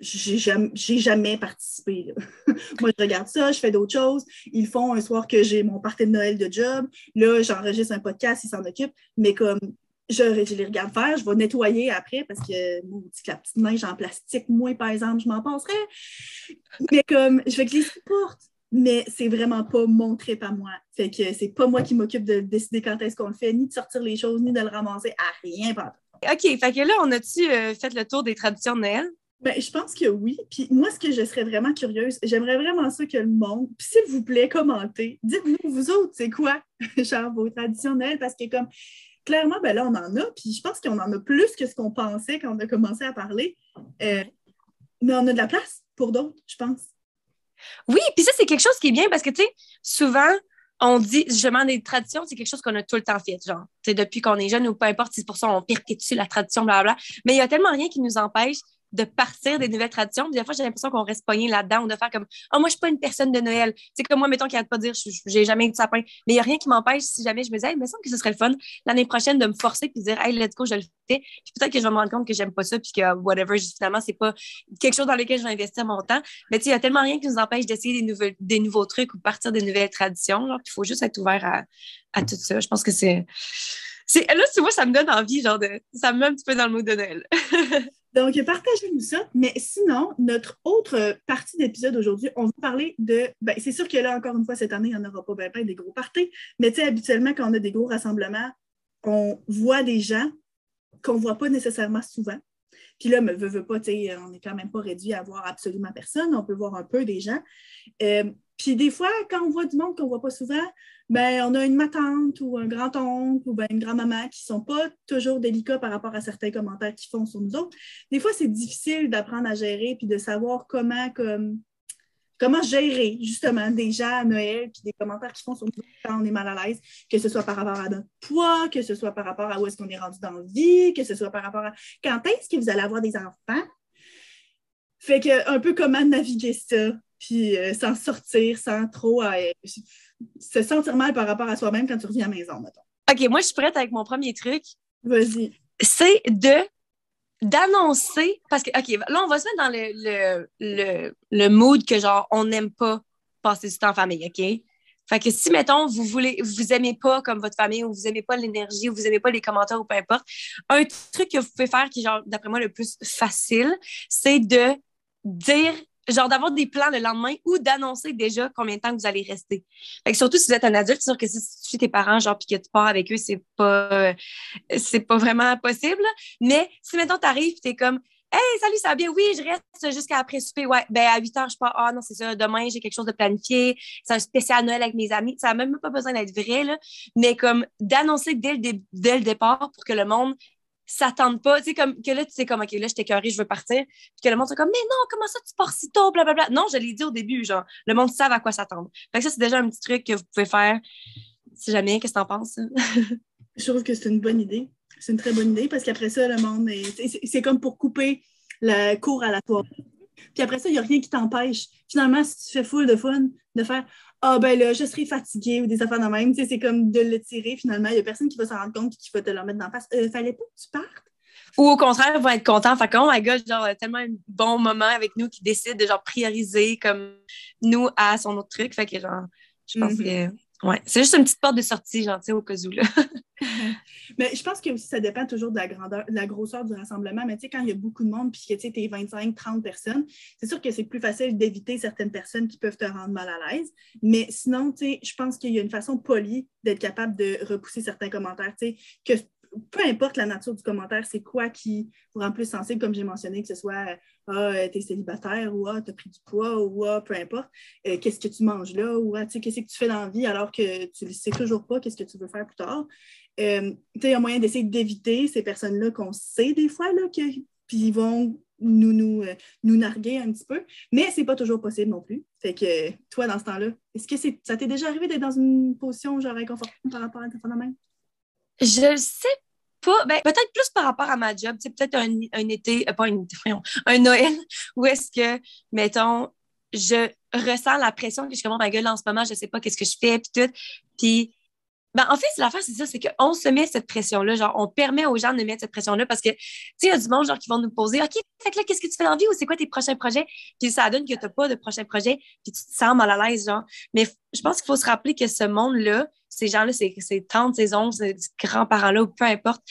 j'ai jamais, jamais, participé. *laughs* Moi, je regarde ça, je fais d'autres choses. Ils font un soir que j'ai mon party de Noël de job. Là, j'enregistre un podcast, ils s'en occupent. Mais comme je, les regarde faire, je vais nettoyer après parce que moi, la petite neige en plastique, moi, par exemple, je m'en passerais. Mais comme je vais que les supporte. Mais c'est vraiment pas mon trip à moi. Fait que c'est pas moi qui m'occupe de décider quand est-ce qu'on le fait, ni de sortir les choses, ni de le ramasser à rien. OK, fait que là, on a-tu euh, fait le tour des traditions de Noël? Ben, je pense que oui. Puis moi, ce que je serais vraiment curieuse, j'aimerais vraiment ça que le monde, s'il vous plaît, commentez. Dites-nous, vous autres, c'est quoi, *laughs* genre, vos traditionnels? Parce que comme, clairement, ben là, on en a, puis je pense qu'on en a plus que ce qu'on pensait quand on a commencé à parler. Euh, mais on a de la place pour d'autres, je pense. Oui, puis ça, c'est quelque chose qui est bien parce que, tu sais, souvent, on dit justement des traditions, c'est quelque chose qu'on a tout le temps fait, genre, tu sais, depuis qu'on est jeune ou peu importe, c'est pour ça qu'on perpétue la tradition, blablabla. Mais il y a tellement rien qui nous empêche de partir des nouvelles traditions. des fois, j'ai l'impression qu'on reste pogné là-dedans de faire comme oh, moi, je suis pas une personne de Noël. C'est comme moi, mettons, qui n'arrête pas de dire j'ai jamais eu de sapin. Mais il n'y a rien qui m'empêche si jamais je me disais, hey, il me semble que ce serait le fun l'année prochaine de me forcer puis de dire, hey, let's go, je le fais. Puis peut-être que je vais me rendre compte que j'aime pas ça puis que whatever, finalement, c'est pas quelque chose dans lequel je vais investir mon temps. Mais tu sais, il y a tellement rien qui nous empêche d'essayer des, des nouveaux trucs ou partir des nouvelles traditions. Il faut juste être ouvert à, à tout ça. Je pense que c'est. Là, tu vois, ça me donne envie, genre, de, ça me met un petit peu dans le mood de Noël. *laughs* Donc, partagez-nous ça. Mais sinon, notre autre partie d'épisode aujourd'hui, on va parler de. Ben, c'est sûr que là, encore une fois, cette année, il n'y en aura pas bien, des gros parties. Mais tu sais, habituellement, quand on a des gros rassemblements, on voit des gens qu'on ne voit pas nécessairement souvent. Puis là, me veut, veut pas, on n'est quand même pas réduit à voir absolument personne. On peut voir un peu des gens. Euh, puis des fois, quand on voit du monde qu'on ne voit pas souvent, ben, on a une matante ou un grand-oncle ou ben, une grand-maman qui ne sont pas toujours délicats par rapport à certains commentaires qu'ils font sur nous autres. Des fois, c'est difficile d'apprendre à gérer puis de savoir comment, comme, comment gérer justement des gens à Noël puis des commentaires qu'ils font sur nous quand on est mal à l'aise, que ce soit par rapport à notre poids, que ce soit par rapport à où est-ce qu'on est rendu dans la vie, que ce soit par rapport à quand est-ce que vous allez avoir des enfants. Fait que un peu comment naviguer ça, puis euh, s'en sortir sans trop euh, se sentir mal par rapport à soi-même quand tu reviens à la maison, mettons. OK, moi, je suis prête avec mon premier truc. Vas-y. C'est de d'annoncer, parce que, OK, là, on va se mettre dans le, le, le, mood que, genre, on n'aime pas passer du temps en famille, OK? Fait que si, mettons, vous voulez, vous aimez pas comme votre famille ou vous aimez pas l'énergie ou vous aimez pas les commentaires ou peu importe, un truc que vous pouvez faire qui est, genre, d'après moi, le plus facile, c'est de dire genre d'avoir des plans le lendemain ou d'annoncer déjà combien de temps vous allez rester. Fait que surtout si vous êtes un adulte, c'est sûr que si tu suis tes parents, genre, puis que tu pars avec eux, c'est pas, c'est pas vraiment possible. Mais si maintenant tu arrives tu es comme, Hey, salut, ça va bien? Oui, je reste jusqu'à après souper. Ouais, ben à 8 heures, je pars. Ah non, c'est ça. Demain, j'ai quelque chose de planifié. C'est un spécial Noël avec mes amis. Ça n'a même pas besoin d'être vrai, là. Mais comme d'annoncer dès dès le départ pour que le monde s'attendent pas. Tu sais, comme que là, tu sais, comme, OK, là, je t'écœurée, je veux partir. Puis que le monde soit comme, mais non, comment ça, tu pars si tôt, blablabla. Non, je l'ai dit au début, genre, le monde sait à quoi s'attendre. Fait que ça, c'est déjà un petit truc que vous pouvez faire. Si jamais, qu'est-ce que t'en penses? je trouve que c'est une bonne idée. C'est une très bonne idée parce qu'après ça, le monde est. C'est comme pour couper le cours à la toile. Puis après ça, il n'y a rien qui t'empêche. Finalement, si tu fais full de fun, de faire Ah ben là, je serai fatiguée ou des affaires de même. C'est comme de le tirer finalement. Il n'y a personne qui va s'en rendre compte et qui va te le mettre dans la face. Euh, fallait pas que tu partes? Ou au contraire, ils vont être contents. Fait que, oh my god, genre, tellement un bon moment avec nous qui décide de genre prioriser comme nous à son autre truc. Fait que genre, je pense mm-hmm. que ouais, c'est juste une petite porte de sortie, genre, au cas où là. *laughs* Mais je pense que ça dépend toujours de la grandeur, de la grosseur du rassemblement. Mais tu sais, quand il y a beaucoup de monde, puis que tu es 25, 30 personnes, c'est sûr que c'est plus facile d'éviter certaines personnes qui peuvent te rendre mal à l'aise. Mais sinon, tu sais, je pense qu'il y a une façon polie d'être capable de repousser certains commentaires. Tu sais, que peu importe la nature du commentaire, c'est quoi qui vous rend plus sensible, comme j'ai mentionné, que ce soit Ah, t'es célibataire ou Ah, t'as pris du poids ou Ah, peu importe, euh, qu'est-ce que tu manges là ou Ah, qu'est-ce que tu fais dans la vie alors que tu ne sais toujours pas qu'est-ce que tu veux faire plus tard. Euh, il y a moyen d'essayer d'éviter ces personnes-là qu'on sait des fois, là, que, puis ils vont nous, nous, euh, nous narguer un petit peu, mais c'est pas toujours possible non plus. Fait que toi, dans ce temps-là, est-ce que ça t'est déjà arrivé d'être dans une position genre inconfortable par rapport à ta phénomène? Je sais pas, ben, peut-être plus par rapport à ma job, c'est peut-être un, un, été, euh, pas un un Noël, *laughs* où est-ce que, mettons, je ressens la pression que je commence ma gueule en ce moment, je sais pas qu'est-ce que je fais, puis tout. Puis ben, en fait, l'affaire, c'est ça, c'est qu'on se met cette pression-là. Genre, on permet aux gens de mettre cette pression-là parce que, tu sais, il y a du monde, genre, qui vont nous poser, OK, fait que là, qu'est-ce que tu fais dans la vie ou c'est quoi tes prochains projets? Puis ça donne que tu n'as pas de prochains projets, puis tu te sens mal à l'aise, genre. Mais je pense qu'il faut se rappeler que ce monde-là, ces gens-là, ces tantes, ces oncles, ces grands-parents-là, ou peu importe,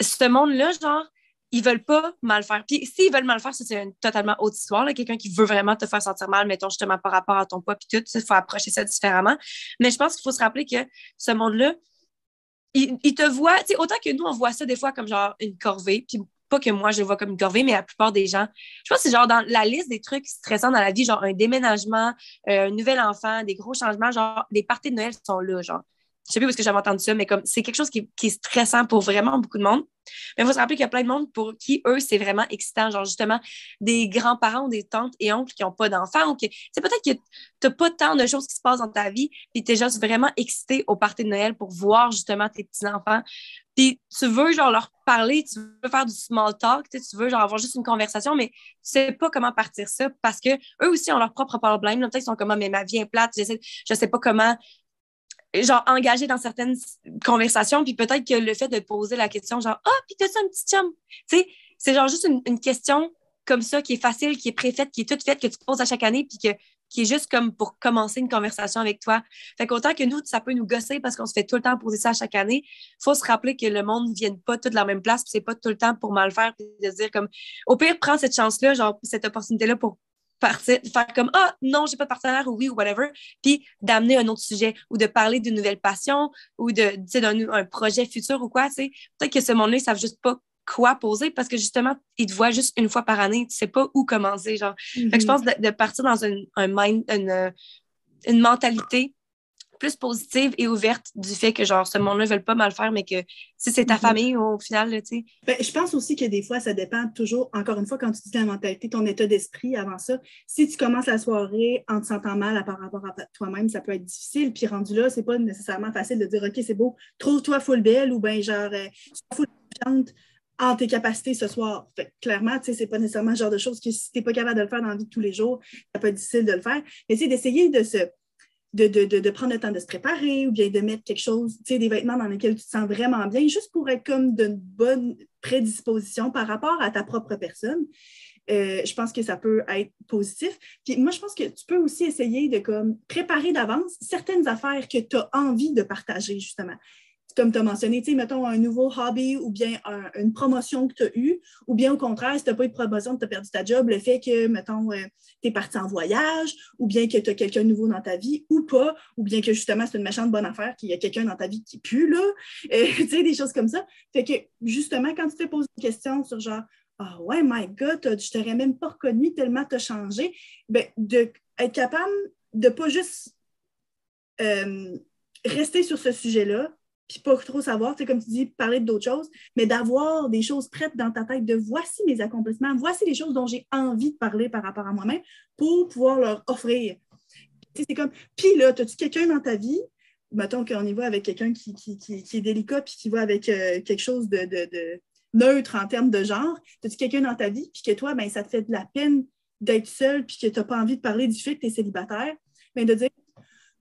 ce monde-là, genre, ils veulent pas mal faire. Puis s'ils veulent mal faire, c'est une totalement autre histoire. Quelqu'un qui veut vraiment te faire sentir mal, mettons justement par rapport à ton poids, puis tout, il faut approcher ça différemment. Mais je pense qu'il faut se rappeler que ce monde-là, il, te voit, autant que nous, on voit ça des fois comme genre une corvée, puis pas que moi je le vois comme une corvée, mais la plupart des gens, je pense que c'est genre dans la liste des trucs stressants dans la vie, genre un déménagement, euh, un nouvel enfant, des gros changements, genre les parties de Noël sont là, genre je sais plus parce que j'avais entendu ça, mais comme c'est quelque chose qui, est stressant pour vraiment beaucoup de monde. Mais il faut se rappeler qu'il y a plein de monde pour qui, eux, c'est vraiment excitant. Genre, justement, des grands-parents ou des tantes et oncles qui n'ont pas d'enfants c'est peut-être que tu n'as pas tant de choses qui se passent dans ta vie, puis tu es juste vraiment excité au party de Noël pour voir justement tes petits-enfants. Puis tu veux, genre, leur parler, tu veux faire du small talk, tu veux, genre, avoir juste une conversation, mais tu sais pas comment partir ça parce que eux aussi ont leur propre problème. Peut-être qu'ils sont comme, ah, mais ma vie est plate, je sais, je sais pas comment genre engagé dans certaines conversations, puis peut-être que le fait de poser la question, genre Ah, puis t'as-tu un petit chum? Tu sais, c'est genre juste une, question comme ça qui est facile, qui est préfaite, qui est toute faite, que tu poses à chaque année, puis que, qui est juste comme pour commencer une conversation avec toi. Fait qu'autant que nous, ça peut nous gosser parce qu'on se fait tout le temps poser ça à chaque année, faut se rappeler que le monde ne vient pas tout de la même place, puis c'est pas tout le temps pour mal faire, puis de dire comme, au pire, prends cette chance-là, genre, cette opportunité-là pour partir, faire comme Ah, non, j'ai pas de partenaire ou oui ou whatever, puis d'amener un autre sujet ou de parler d'une nouvelle passion ou de, d'un un projet futur ou quoi, tu sais. Peut-être que ce monde-là, ils savent juste pas quoi poser parce que justement, ils te voient juste une fois par année, tu sais pas où commencer, genre. Fait que je mm-hmm. pense de, partir dans un, un mind, une, une mentalité plus positive et ouverte du fait que, genre, ce monde-là ne veut pas mal faire, mais que si c'est ta mhm. famille, au final, tu sais. Ben, je pense aussi que des fois, ça dépend toujours, encore une fois, quand tu dis la mentalité, ton état d'esprit avant ça. Si tu commences la soirée en te sentant mal par rapport à toi-même, ça peut être difficile. Puis rendu là, c'est pas nécessairement facile de dire, OK, c'est beau, trouve-toi full belle ou bien genre, euh, full confiante en tes capacités ce soir. Fait, clairement, tu sais, c'est pas nécessairement le genre de choses que si tu n'es pas capable de le faire dans la vie de tous les jours, ça peut être difficile de le faire. Mais c'est d'essayer de se de, prendre le temps de se préparer ou bien de mettre quelque chose, tu sais, des vêtements dans lesquels tu te sens vraiment bien, juste pour être comme d'une bonne prédisposition par rapport à ta propre personne. Euh, je pense que ça peut être positif. Puis moi, je pense que tu peux aussi essayer de comme préparer d'avance certaines affaires que tu as envie de partager, justement comme tu as mentionné, mettons un nouveau hobby ou bien une promotion que tu as eue, ou bien au contraire, si tu n'as pas eu de promotion, tu as perdu ta job, le fait que, mettons, euh, tu es parti en voyage, ou bien que tu as quelqu'un de nouveau dans ta vie, ou pas, ou bien que justement, c'est une méchante bonne affaire qu'il y a quelqu'un dans ta vie qui pue, là, *laughs* euh, tu sais, des choses comme ça. Fait que, justement, quand tu te poses une question sur genre, ah oh, ouais, my God, je t'aurais même pas reconnu tellement tu as changé, ben, d'être capable de pas juste euh, rester sur ce sujet-là, puis pas trop savoir, tu comme tu dis, parler d'autres choses, mais d'avoir des choses prêtes dans ta tête de voici mes accomplissements, voici les choses dont j'ai envie de parler par rapport à moi-même pour pouvoir leur offrir. C'est comme, puis là, as-tu quelqu'un dans ta vie, mettons qu'on y va avec quelqu'un qui, est délicat puis qui va avec euh, quelque chose de, neutre en termes de genre, as-tu quelqu'un dans ta vie puis que toi, ben, ça te fait de la peine d'être seul puis que tu n'as pas envie de parler du fait que tu es célibataire, mais de dire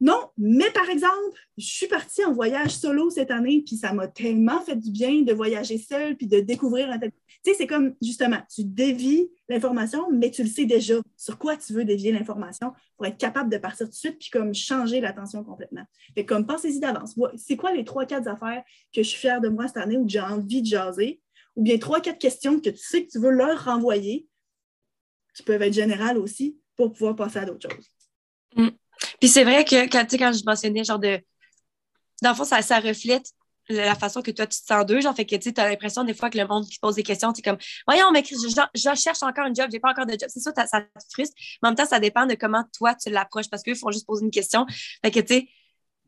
Non, mais par exemple, je suis partie en voyage solo cette année, puis ça m'a tellement fait du bien de voyager seule, puis de découvrir un tel... Tu sais, c'est comme, justement, tu dévies l'information, mais tu le sais déjà sur quoi tu veux dévier l'information pour être capable de partir tout de suite, puis comme changer l'attention complètement. Fait comme, pensez-y d'avance. C'est quoi les trois, quatre affaires que je suis fière de moi cette année où j'ai envie de jaser? Ou bien trois, quatre questions que tu sais que tu veux leur renvoyer, qui peuvent être générales aussi, pour pouvoir passer à d'autres choses. Mm. Puis c'est vrai que quand, quand je mentionnais, genre de. Dans le fond, ça, ça reflète la façon que toi, tu te sens d'eux. Genre, fait que tu as l'impression des fois que le monde qui pose des questions, tu comme, voyons, mais je, je, cherche encore un job, j'ai pas encore de job. C'est ça, ça te frustre. Mais en même temps, ça dépend de comment toi, tu l'approches parce qu'eux font juste poser une question. Fait que, tu sais,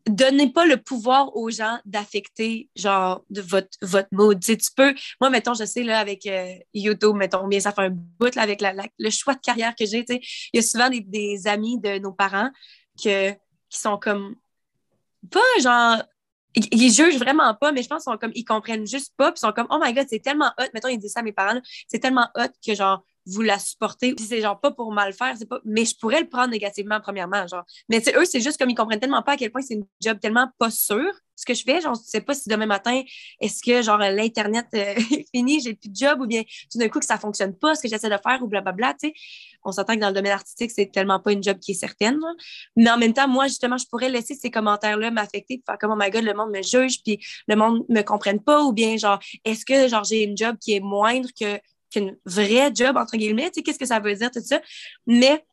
donnez pas le pouvoir aux gens d'affecter genre de votre votre mood. Tu, sais, tu peux moi mettons je sais là avec euh, YouTube mettons bien ça fait un bout là, avec le choix de carrière que j'ai, tu sais, il y a souvent des, amis de nos parents qui sont comme pas genre ils, jugent vraiment pas, mais je pense qu'ils comprennent juste pas, puis sont comme oh my god, c'est tellement hot. Mettons, ils disent ça à mes parents, c'est tellement hot que genre vous la supportez. Puis c'est genre pas pour mal faire, c'est pas. Mais je pourrais le prendre négativement, premièrement. Genre. Mais eux, c'est juste comme ils comprennent tellement pas à quel point c'est une job tellement pas sûr ce que je fais. Genre, je sais pas si demain matin, est-ce que genre l'Internet euh, *laughs* est fini, j'ai plus de job, ou bien tout d'un coup que ça fonctionne pas, ce que j'essaie de faire, ou blablabla. Tu sais. On s'entend que dans le domaine artistique, c'est tellement pas une job qui est certaine. Mais en même temps, moi, justement, je pourrais laisser ces commentaires-là m'affecter, faire comme oh my god, le monde me juge, puis le monde me comprenne pas, ou bien genre, est-ce que genre j'ai une job qui est moindre que qu'une vraie job, entre guillemets, tu sais, qu'est-ce que ça veut dire, tout ça. Mais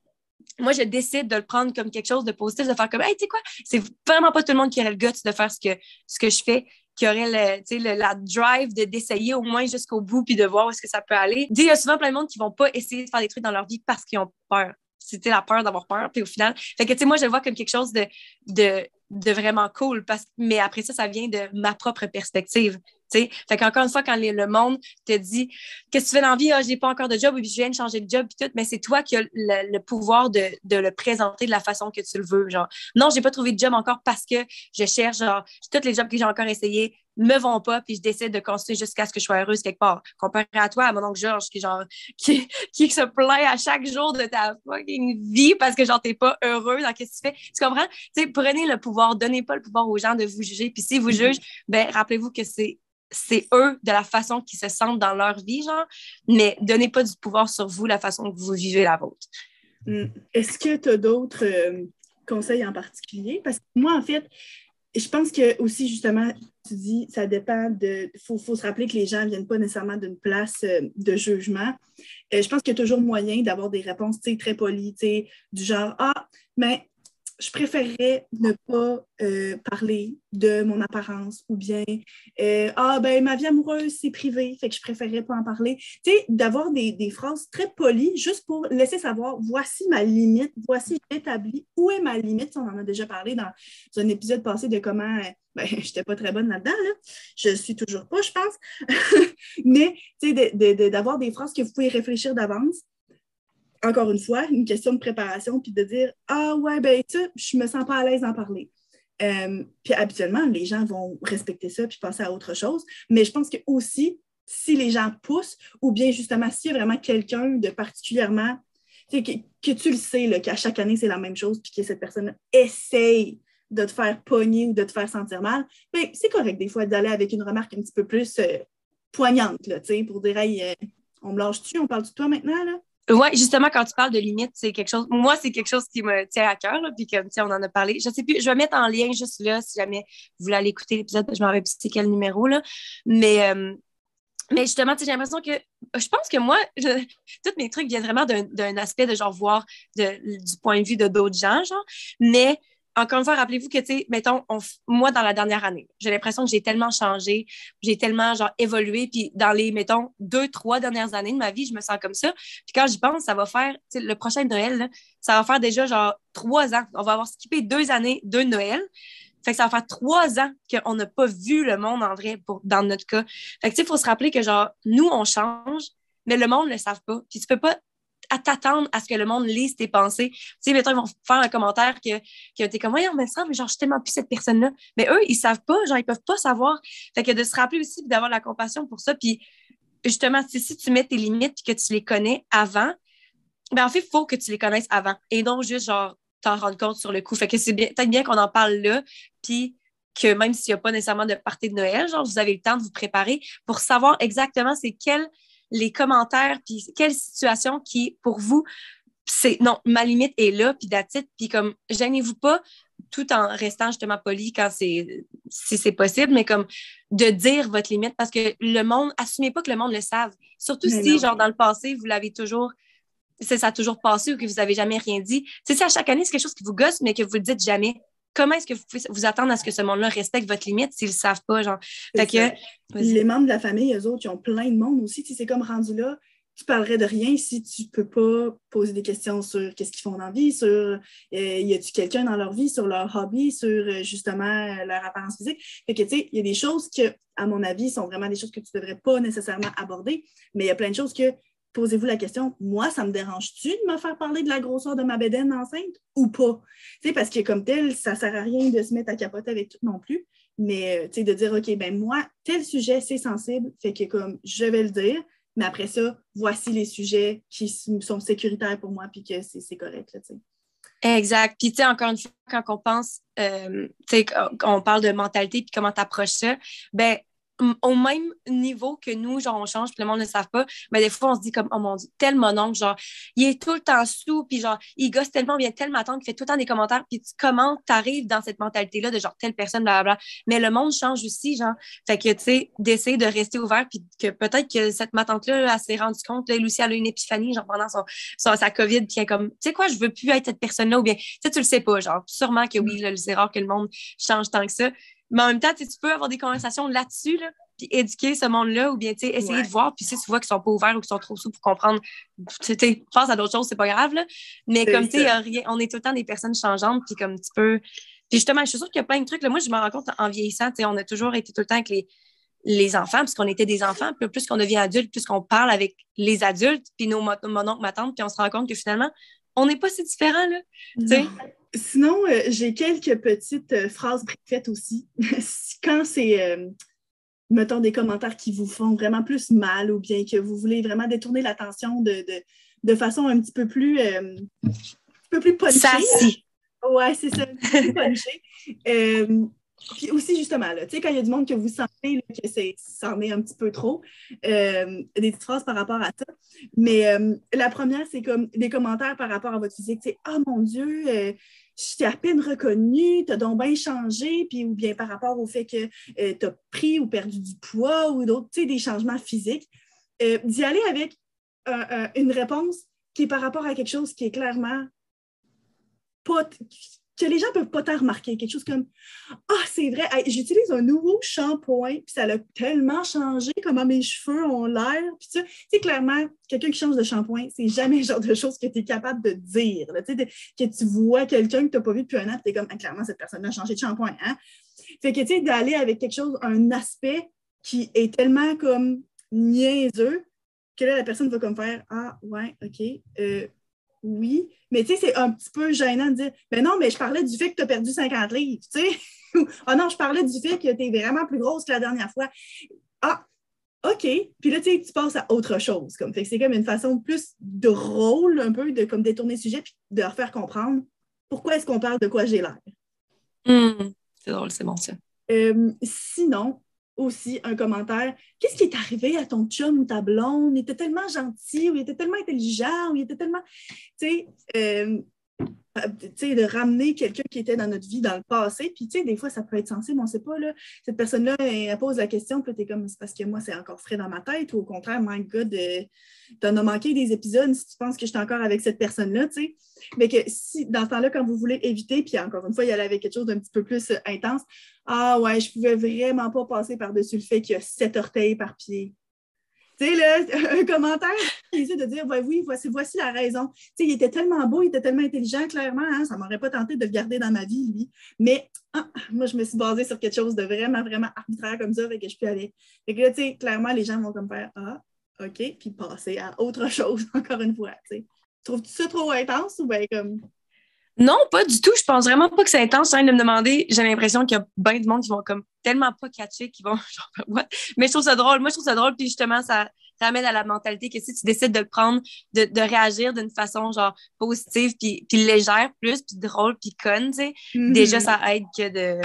moi, je décide de le prendre comme quelque chose de positif, de faire comme, hey, tu sais quoi, c'est vraiment pas tout le monde qui aurait le guts de faire ce que, ce que je fais, qui aurait le, la drive de d'essayer au moins jusqu'au bout puis de voir où est-ce que ça peut aller. Il y a souvent plein de monde qui vont pas essayer de faire des trucs dans leur vie parce qu'ils ont peur. C'était la peur d'avoir peur, puis au final. Fait que, tu sais, moi, je le vois comme quelque chose de, de, de vraiment cool, parce, mais après ça, ça vient de ma propre perspective. T'sais? Fait qu'encore une fois, quand le monde te dit Qu'est-ce que tu fais dans la vie? Ah, j'ai pas encore de job, ou je viens de changer de job, puis tout, mais c'est toi qui as le, pouvoir de, de, le présenter de la façon que tu le veux. Genre, non, j'ai pas trouvé de job encore parce que je cherche, genre, tous les jobs que j'ai encore essayé me vont pas, puis je décide de continuer jusqu'à ce que je sois heureuse quelque part. Comparé à toi, à mon oncle Georges, qui, genre, *laughs* qui, qui se plaint à chaque jour de ta fucking vie parce que, genre, t'es pas heureux dans ce que tu fais. Tu comprends? sais, prenez le pouvoir, donnez pas le pouvoir aux gens de vous juger, puis si vous mm-hmm. jugent, ben, rappelez-vous que c'est c'est eux de la façon qu'ils se sentent dans leur vie, genre, mais donnez pas du pouvoir sur vous la façon que vous vivez la vôtre. Hmm. Est-ce que tu as d'autres euh, conseils en particulier? Parce que moi, en fait, je pense que aussi, justement, tu dis, ça dépend de. Il faut, se rappeler que les gens ne viennent pas nécessairement d'une place euh, de jugement. Euh, je pense qu'il y a toujours moyen d'avoir des réponses très polies, du genre Ah, mais je préférerais ne pas euh, parler de mon apparence ou bien euh, Ah, ben ma vie amoureuse, c'est privé, fait que je préférerais pas en parler. Tu sais, d'avoir des, des, phrases très polies juste pour laisser savoir voici ma limite, voici j'établis où est ma limite. On en a déjà parlé dans, un épisode passé de comment. Euh, *laughs* ben, je n'étais pas très bonne là-dedans, là. je suis toujours pas, je pense. *laughs* Mais tu sais, d'avoir des phrases que vous pouvez réfléchir d'avance encore une fois, une question de préparation, puis de dire Ah ouais, ben tu je me sens pas à l'aise d'en parler. Euh, puis habituellement, les gens vont respecter ça puis passer à autre chose. Mais je pense que aussi, si les gens poussent, ou bien justement, s'il y a vraiment quelqu'un de particulièrement, que, que tu le sais, qu'à chaque année, c'est la même chose, puis que cette personne essaye de te faire pogner ou de te faire sentir mal, ben, c'est correct des fois d'aller avec une remarque un petit peu plus euh, poignante, là, pour dire Hey, euh, on me lâche-tu, on parle de toi maintenant? Là? Oui, justement, quand tu parles de limites, c'est quelque chose. Moi, c'est quelque chose qui me tient à cœur, puis comme on en a parlé. Je sais plus, je vais mettre en lien juste là, si jamais vous voulez aller écouter l'épisode, je m'en rappelle plus c'est quel numéro, là. Mais, euh, mais justement, j'ai l'impression que. Je pense que moi, *laughs* tous mes trucs viennent vraiment d'un aspect de genre voir du point de vue de d'autres gens, genre. Mais encore une fois, rappelez-vous que, tu sais, mettons, moi, dans la dernière année, j'ai l'impression que j'ai tellement changé, j'ai tellement, genre, évolué, puis dans les, mettons, deux, trois dernières années de ma vie, je me sens comme ça. Puis quand j'y pense, ça va faire, tu sais, le prochain Noël, ça va faire déjà, genre, trois ans. On va avoir skippé deux années, deux Noël. Fait que ça va faire trois ans qu'on n'a pas vu le monde en vrai pour, dans notre cas. Fait que, tu sais, il faut se rappeler que, genre, nous, on change, mais le monde ne le savent pas. Puis tu peux pas à t'attendre à ce que le monde lise tes pensées. Tu sais, mettons, ils vont faire un commentaire que, que t'es comme, voyons, mais ça, mais genre, je suis tellement plus cette personne-là. Mais eux, ils savent pas, genre, ils peuvent pas savoir. Fait que de se rappeler aussi d'avoir la compassion pour ça. Puis, justement, si tu mets tes limites et que tu les connais avant, ben en fait, il faut que tu les connaisses avant. Et donc, juste, genre, t'en rendre compte sur le coup. Fait que c'est peut-être bien qu'on en parle là, puis que même s'il n'y a pas nécessairement de partie de Noël, genre, vous avez le temps de vous préparer pour savoir exactement c'est quels les commentaires, puis quelle situation qui, pour vous, c'est non, ma limite est là, puis d'attitude, puis comme, gênez-vous pas, tout en restant justement poli quand c'est si c'est possible, mais comme de dire votre limite parce que le monde, assumez pas que le monde le savent. Surtout si, genre, dans le passé, vous l'avez toujours, ça a toujours passé ou que vous n'avez jamais rien dit. C'est si à chaque année, c'est quelque chose qui vous gosse, mais que vous le dites jamais. Comment est-ce que vous pouvez vous attendre à ce que ce monde-là respecte votre limite s'ils ne savent pas, genre? Fait que, les membres de la famille, eux autres, ils ont plein de monde aussi. C'est comme rendu là, tu parlerais de rien si tu ne peux pas poser des questions sur qu'est-ce qu'ils font dans la vie, sur euh, y a-tu quelqu'un dans leur vie, sur leur hobby, sur euh, justement leur apparence physique? Fait que, tu sais, il y a des choses que, à mon avis, sont vraiment des choses que tu ne devrais pas nécessairement aborder, mais il y a plein de choses que, posez-vous la question, moi, ça me dérange-tu de me faire parler de la grosseur de ma bédaine enceinte ou pas? Parce que comme tel, ça ne sert à rien de se mettre à capoter avec tout non plus, mais, euh, de dire, OK, ben moi, tel sujet, c'est sensible, fait que comme je vais le dire, mais après ça, voici les sujets qui sont sécuritaires pour moi, puis que c'est correct. Là, exact. Puis, tu sais, encore une fois, quand on pense, euh, tu sais, on parle de mentalité, puis comment tu approches ça, ben au même niveau que nous, genre, on change, puis le monde ne le savent pas, mais des fois, on se dit comme, oh mon Dieu, tel mon oncle, genre, il est tout le temps sous, puis genre, il gosse tellement bien, tellement temps qu'il fait tout le temps des commentaires, puis tu, comment tu arrives dans cette mentalité-là de genre, telle personne, blablabla. Mais le monde change aussi, genre. Fait que, tu sais, d'essayer de rester ouvert, puis que peut-être que cette ma tante-là, elle s'est rendue compte, là, Lucie, elle a une épiphanie, genre, pendant son, sa COVID, puis elle est comme, tu sais quoi, je veux plus être cette personne-là, ou bien, tu sais, tu le sais pas, genre, sûrement que oui, c'est rare que le monde change tant que ça. Mais en même temps, tu peux avoir des conversations là-dessus, là, puis éduquer ce monde-là, ou bien essayer de voir. Puis si tu vois qu'ils sont pas ouverts ou qu'ils sont trop sous pour comprendre, tu pense à d'autres choses, c'est pas grave. Là. Mais comme tu sais, on est tout le temps des personnes changeantes, puis comme tu peux. Puis justement, je suis sûre qu'il y a plein de trucs. Là, moi, je me rends compte en vieillissant, on a toujours été tout le temps avec les, les enfants, puisqu'on était des enfants. Puis plus qu'on devient adulte, plus qu'on parle avec les adultes, puis nos mon oncle, ma tante, puis on se rend compte que finalement, on n'est pas si différents. Là, Sinon, euh, j'ai quelques petites euh, phrases faites aussi. *laughs* Quand c'est, euh, mettons, des commentaires qui vous font vraiment plus mal ou bien que vous voulez vraiment détourner l'attention de, de, façon un petit peu plus, un peu plus punchée. Ouais, c'est ça, un peu *laughs* puis aussi, justement, là, quand il y a du monde que vous sentez que c'est, c'en est un petit peu trop, euh, des petites phrases par rapport à ça. Mais euh, la première, c'est comme des commentaires par rapport à votre physique. C'est Ah mon Dieu, euh, je t'ai à peine reconnue, t'as donc bien changé, puis ou bien par rapport au fait que tu as pris ou perdu du poids ou d'autres, des changements physiques. d'y aller avec une réponse qui est par rapport à quelque chose qui est clairement pas que les gens ne peuvent pas t'en remarquer. Quelque chose comme Ah, c'est vrai, j'utilise un nouveau shampoing, puis ça a tellement changé comment mes cheveux ont l'air. Puis tu sais, clairement, quelqu'un qui change de shampoing, c'est jamais le genre de choses que tu es capable de dire. que tu vois quelqu'un que tu n'as pas vu depuis un an, tu es comme ah, clairement, cette personne a changé de shampoing. Hein? Fait que tu sais, d'aller avec quelque chose, un aspect qui est tellement comme niaiseux que là, la personne va comme faire Ah, ouais, OK. Euh, oui, mais tu sais, c'est un petit peu gênant de dire, mais non, mais je parlais du fait que tu as perdu 50 livres, tu sais. *laughs* ah non, je parlais du fait que tu es vraiment plus grosse que la dernière fois. Ah, OK. Puis là, tu sais, tu passes à autre chose. Comme. Fait que c'est comme une façon plus drôle, un peu, de comme détourner le sujet, puis de leur faire comprendre pourquoi est-ce qu'on parle de quoi j'ai l'air. Mmh. c'est drôle, c'est bon ça. Euh, sinon, aussi un commentaire. Qu'est-ce qui est arrivé à ton chum ou ta blonde? Il était tellement gentil ou il était tellement intelligent ou il était tellement. Tu sais, euh, de ramener quelqu'un qui était dans notre vie dans le passé. Puis, tu sais, des fois, ça peut être sensible, on ne sait pas. Là, cette personne-là, elle pose la question, puis tu es comme, c'est parce que moi, c'est encore frais dans ma tête, ou au contraire, my God, euh, en as manqué des épisodes si tu penses que je suis encore avec cette personne-là, tu sais. Mais que si, dans ce temps-là, quand vous voulez éviter, puis encore une fois, y aller avec quelque chose d'un petit peu plus euh, intense, ah ouais, je pouvais vraiment pas passer par-dessus le fait qu'il y a sept orteils par pied. Tu sais, là, *laughs* un commentaire de dire oui, voici, voici la raison. Tu sais, il était tellement beau, il était tellement intelligent, clairement, hein, ça ne m'aurait pas tenté de le garder dans ma vie, lui. Mais ah, moi, je me suis basée sur quelque chose de vraiment, vraiment arbitraire comme ça, fait que je peux aller. Fait que là, tu sais, clairement, les gens vont comme faire Ah, OK, puis passer à autre *laughs* chose, encore une fois. Tu sais. Trouves-tu ça trop intense ou bien comme. Non, pas du tout. Je pense vraiment pas que c'est intense. de me demander, j'ai l'impression qu'il y a bien de monde qui vont comme tellement pas catcher, qui vont *laughs* genre, Mais je trouve ça drôle. Moi, je trouve ça drôle. Puis justement, ça, ramène à la mentalité que si tu décides de le prendre, de, de réagir d'une façon genre positive, puis, puis légère plus, puis drôle, puis conne, tu sais, Mhm. déjà, ça aide que de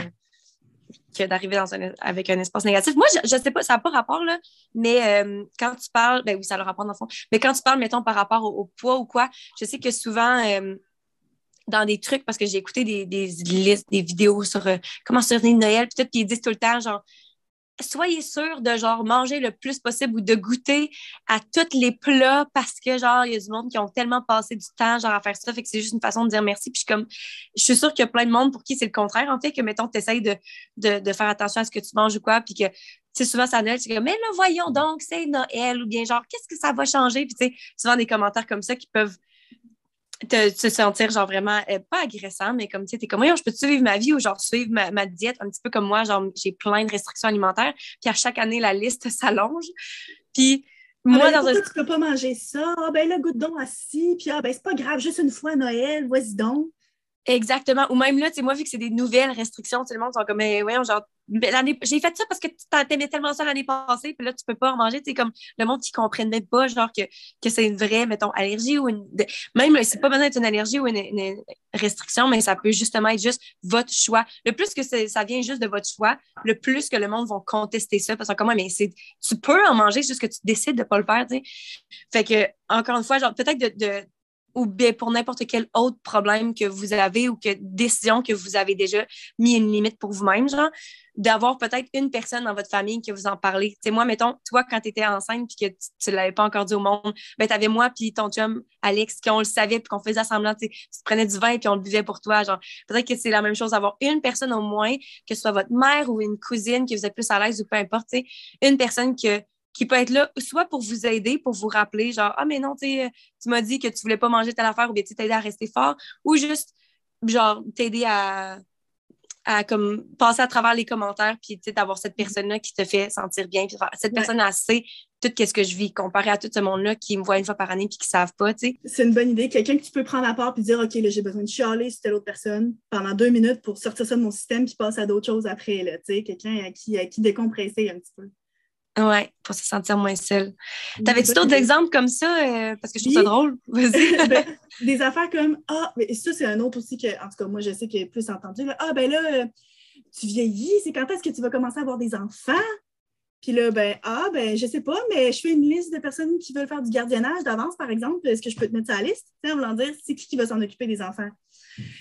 que d'arriver dans un, avec un espace négatif. Moi, je, je sais pas, ça n'a pas rapport, là, mais euh, quand tu parles, ben oui, ça a le rapport dans le fond, mais quand tu parles, mettons, par rapport au, au poids ou quoi, je sais que souvent, euh, dans des trucs, parce que j'ai écouté des, des listes, des vidéos sur euh, comment survenir Noël, puis tout, ils disent tout le temps, genre, soyez sûr de genre manger le plus possible ou de goûter à tous les plats parce que genre il y a du monde qui ont tellement passé du temps genre à faire ça fait que c'est juste une façon de dire merci puis je suis comme je suis sûre qu'il y a plein de monde pour qui c'est le contraire en fait que mettons tu essayes de, de, de, faire attention à ce que tu manges ou quoi puis que tu sais souvent ça Noël c'est comme mais là voyons donc c'est Noël ou bien genre qu'est-ce que ça va changer puis tu sais souvent des commentaires comme ça qui peuvent te, te sentir genre vraiment euh, pas agressant, mais comme tu sais, t'es comme moi, je peux-tu vivre ma vie ou genre suivre ma, ma, diète? Un petit peu comme moi, genre j'ai plein de restrictions alimentaires, puis à chaque année, la liste *laughs* s'allonge. Puis moi, ah ben, dans un... tu peux pas manger ça? Ah ben là, goûte donc assis, puis ah ben c'est pas grave, juste une fois à Noël, vas-y donc. Exactement. Ou même là, tu sais, moi, vu que c'est des nouvelles restrictions, tout le monde sont comme, mais voyons, genre, j'ai fait ça parce que tu t'aimais tellement ça l'année passée, puis là, tu peux pas en manger. Tu sais, comme le monde qui comprenne même pas, genre, que, que c'est une vraie, mettons, allergie ou une. Même, c'est pas besoin d'être une allergie ou une, une, restriction, mais ça peut justement être juste votre choix. Le plus que ça vient juste de votre choix, le plus que le monde va contester ça, parce que comment, mais c'est. Tu peux en manger, juste que tu décides de pas le faire, tu sais. Fait que, encore une fois, genre, peut-être de, de ou bien pour n'importe quel autre problème que vous avez ou que décision que vous avez déjà mis une limite pour vous-même, genre, d'avoir peut-être une personne dans votre famille qui vous en parler. Tu moi, mettons, toi, quand tu étais enceinte puis que tu ne l'avais pas encore dit au monde, ben, tu avais moi puis ton chum, Alex, qui on le savait puis qu'on faisait semblant, tu prenais du vin puis on le buvait pour toi. Genre, peut-être que c'est la même chose d'avoir une personne au moins, que ce soit votre mère ou une cousine qui vous êtes plus à l'aise ou peu importe, une personne que qui peut être là soit pour vous aider, pour vous rappeler, genre, ah, mais non, tu m'as dit que tu voulais pas manger telle affaire ou bien t'aider à rester fort, ou juste, genre, t'aider à, à comme passer à travers les commentaires, puis d'avoir cette personne-là qui te fait sentir bien. Puis, cette personne-là sait tout ce que je vis, comparé à tout ce monde-là qui me voit une fois par année puis qui ne savent pas, tu sais. C'est une bonne idée. Quelqu'un que tu peux prendre à part puis dire, OK, là, j'ai besoin de chialer sur telle autre personne pendant deux minutes pour sortir ça de mon système puis passer à d'autres choses après, tu. Quelqu'un à qui, à qui décompresser un petit peu. Oui, pour se sentir moins seul. T'avais-tu d'autres exemples comme ça? Euh, parce que je trouve ça drôle? *laughs* Vas-y. ben, des affaires comme Ah, mais ça, c'est un autre aussi que, en tout cas, moi, je sais qu'il est plus entendu. Là, ah, ben là, euh, tu vieillis, c'est quand est-ce que tu vas commencer à avoir des enfants? Puis là, ben, ah, ben, je sais pas, mais je fais une liste de personnes qui veulent faire du gardiennage d'avance, par exemple. Est-ce que je peux te mettre ça à la liste? En voulant dire, c'est qui qui va s'en occuper des enfants?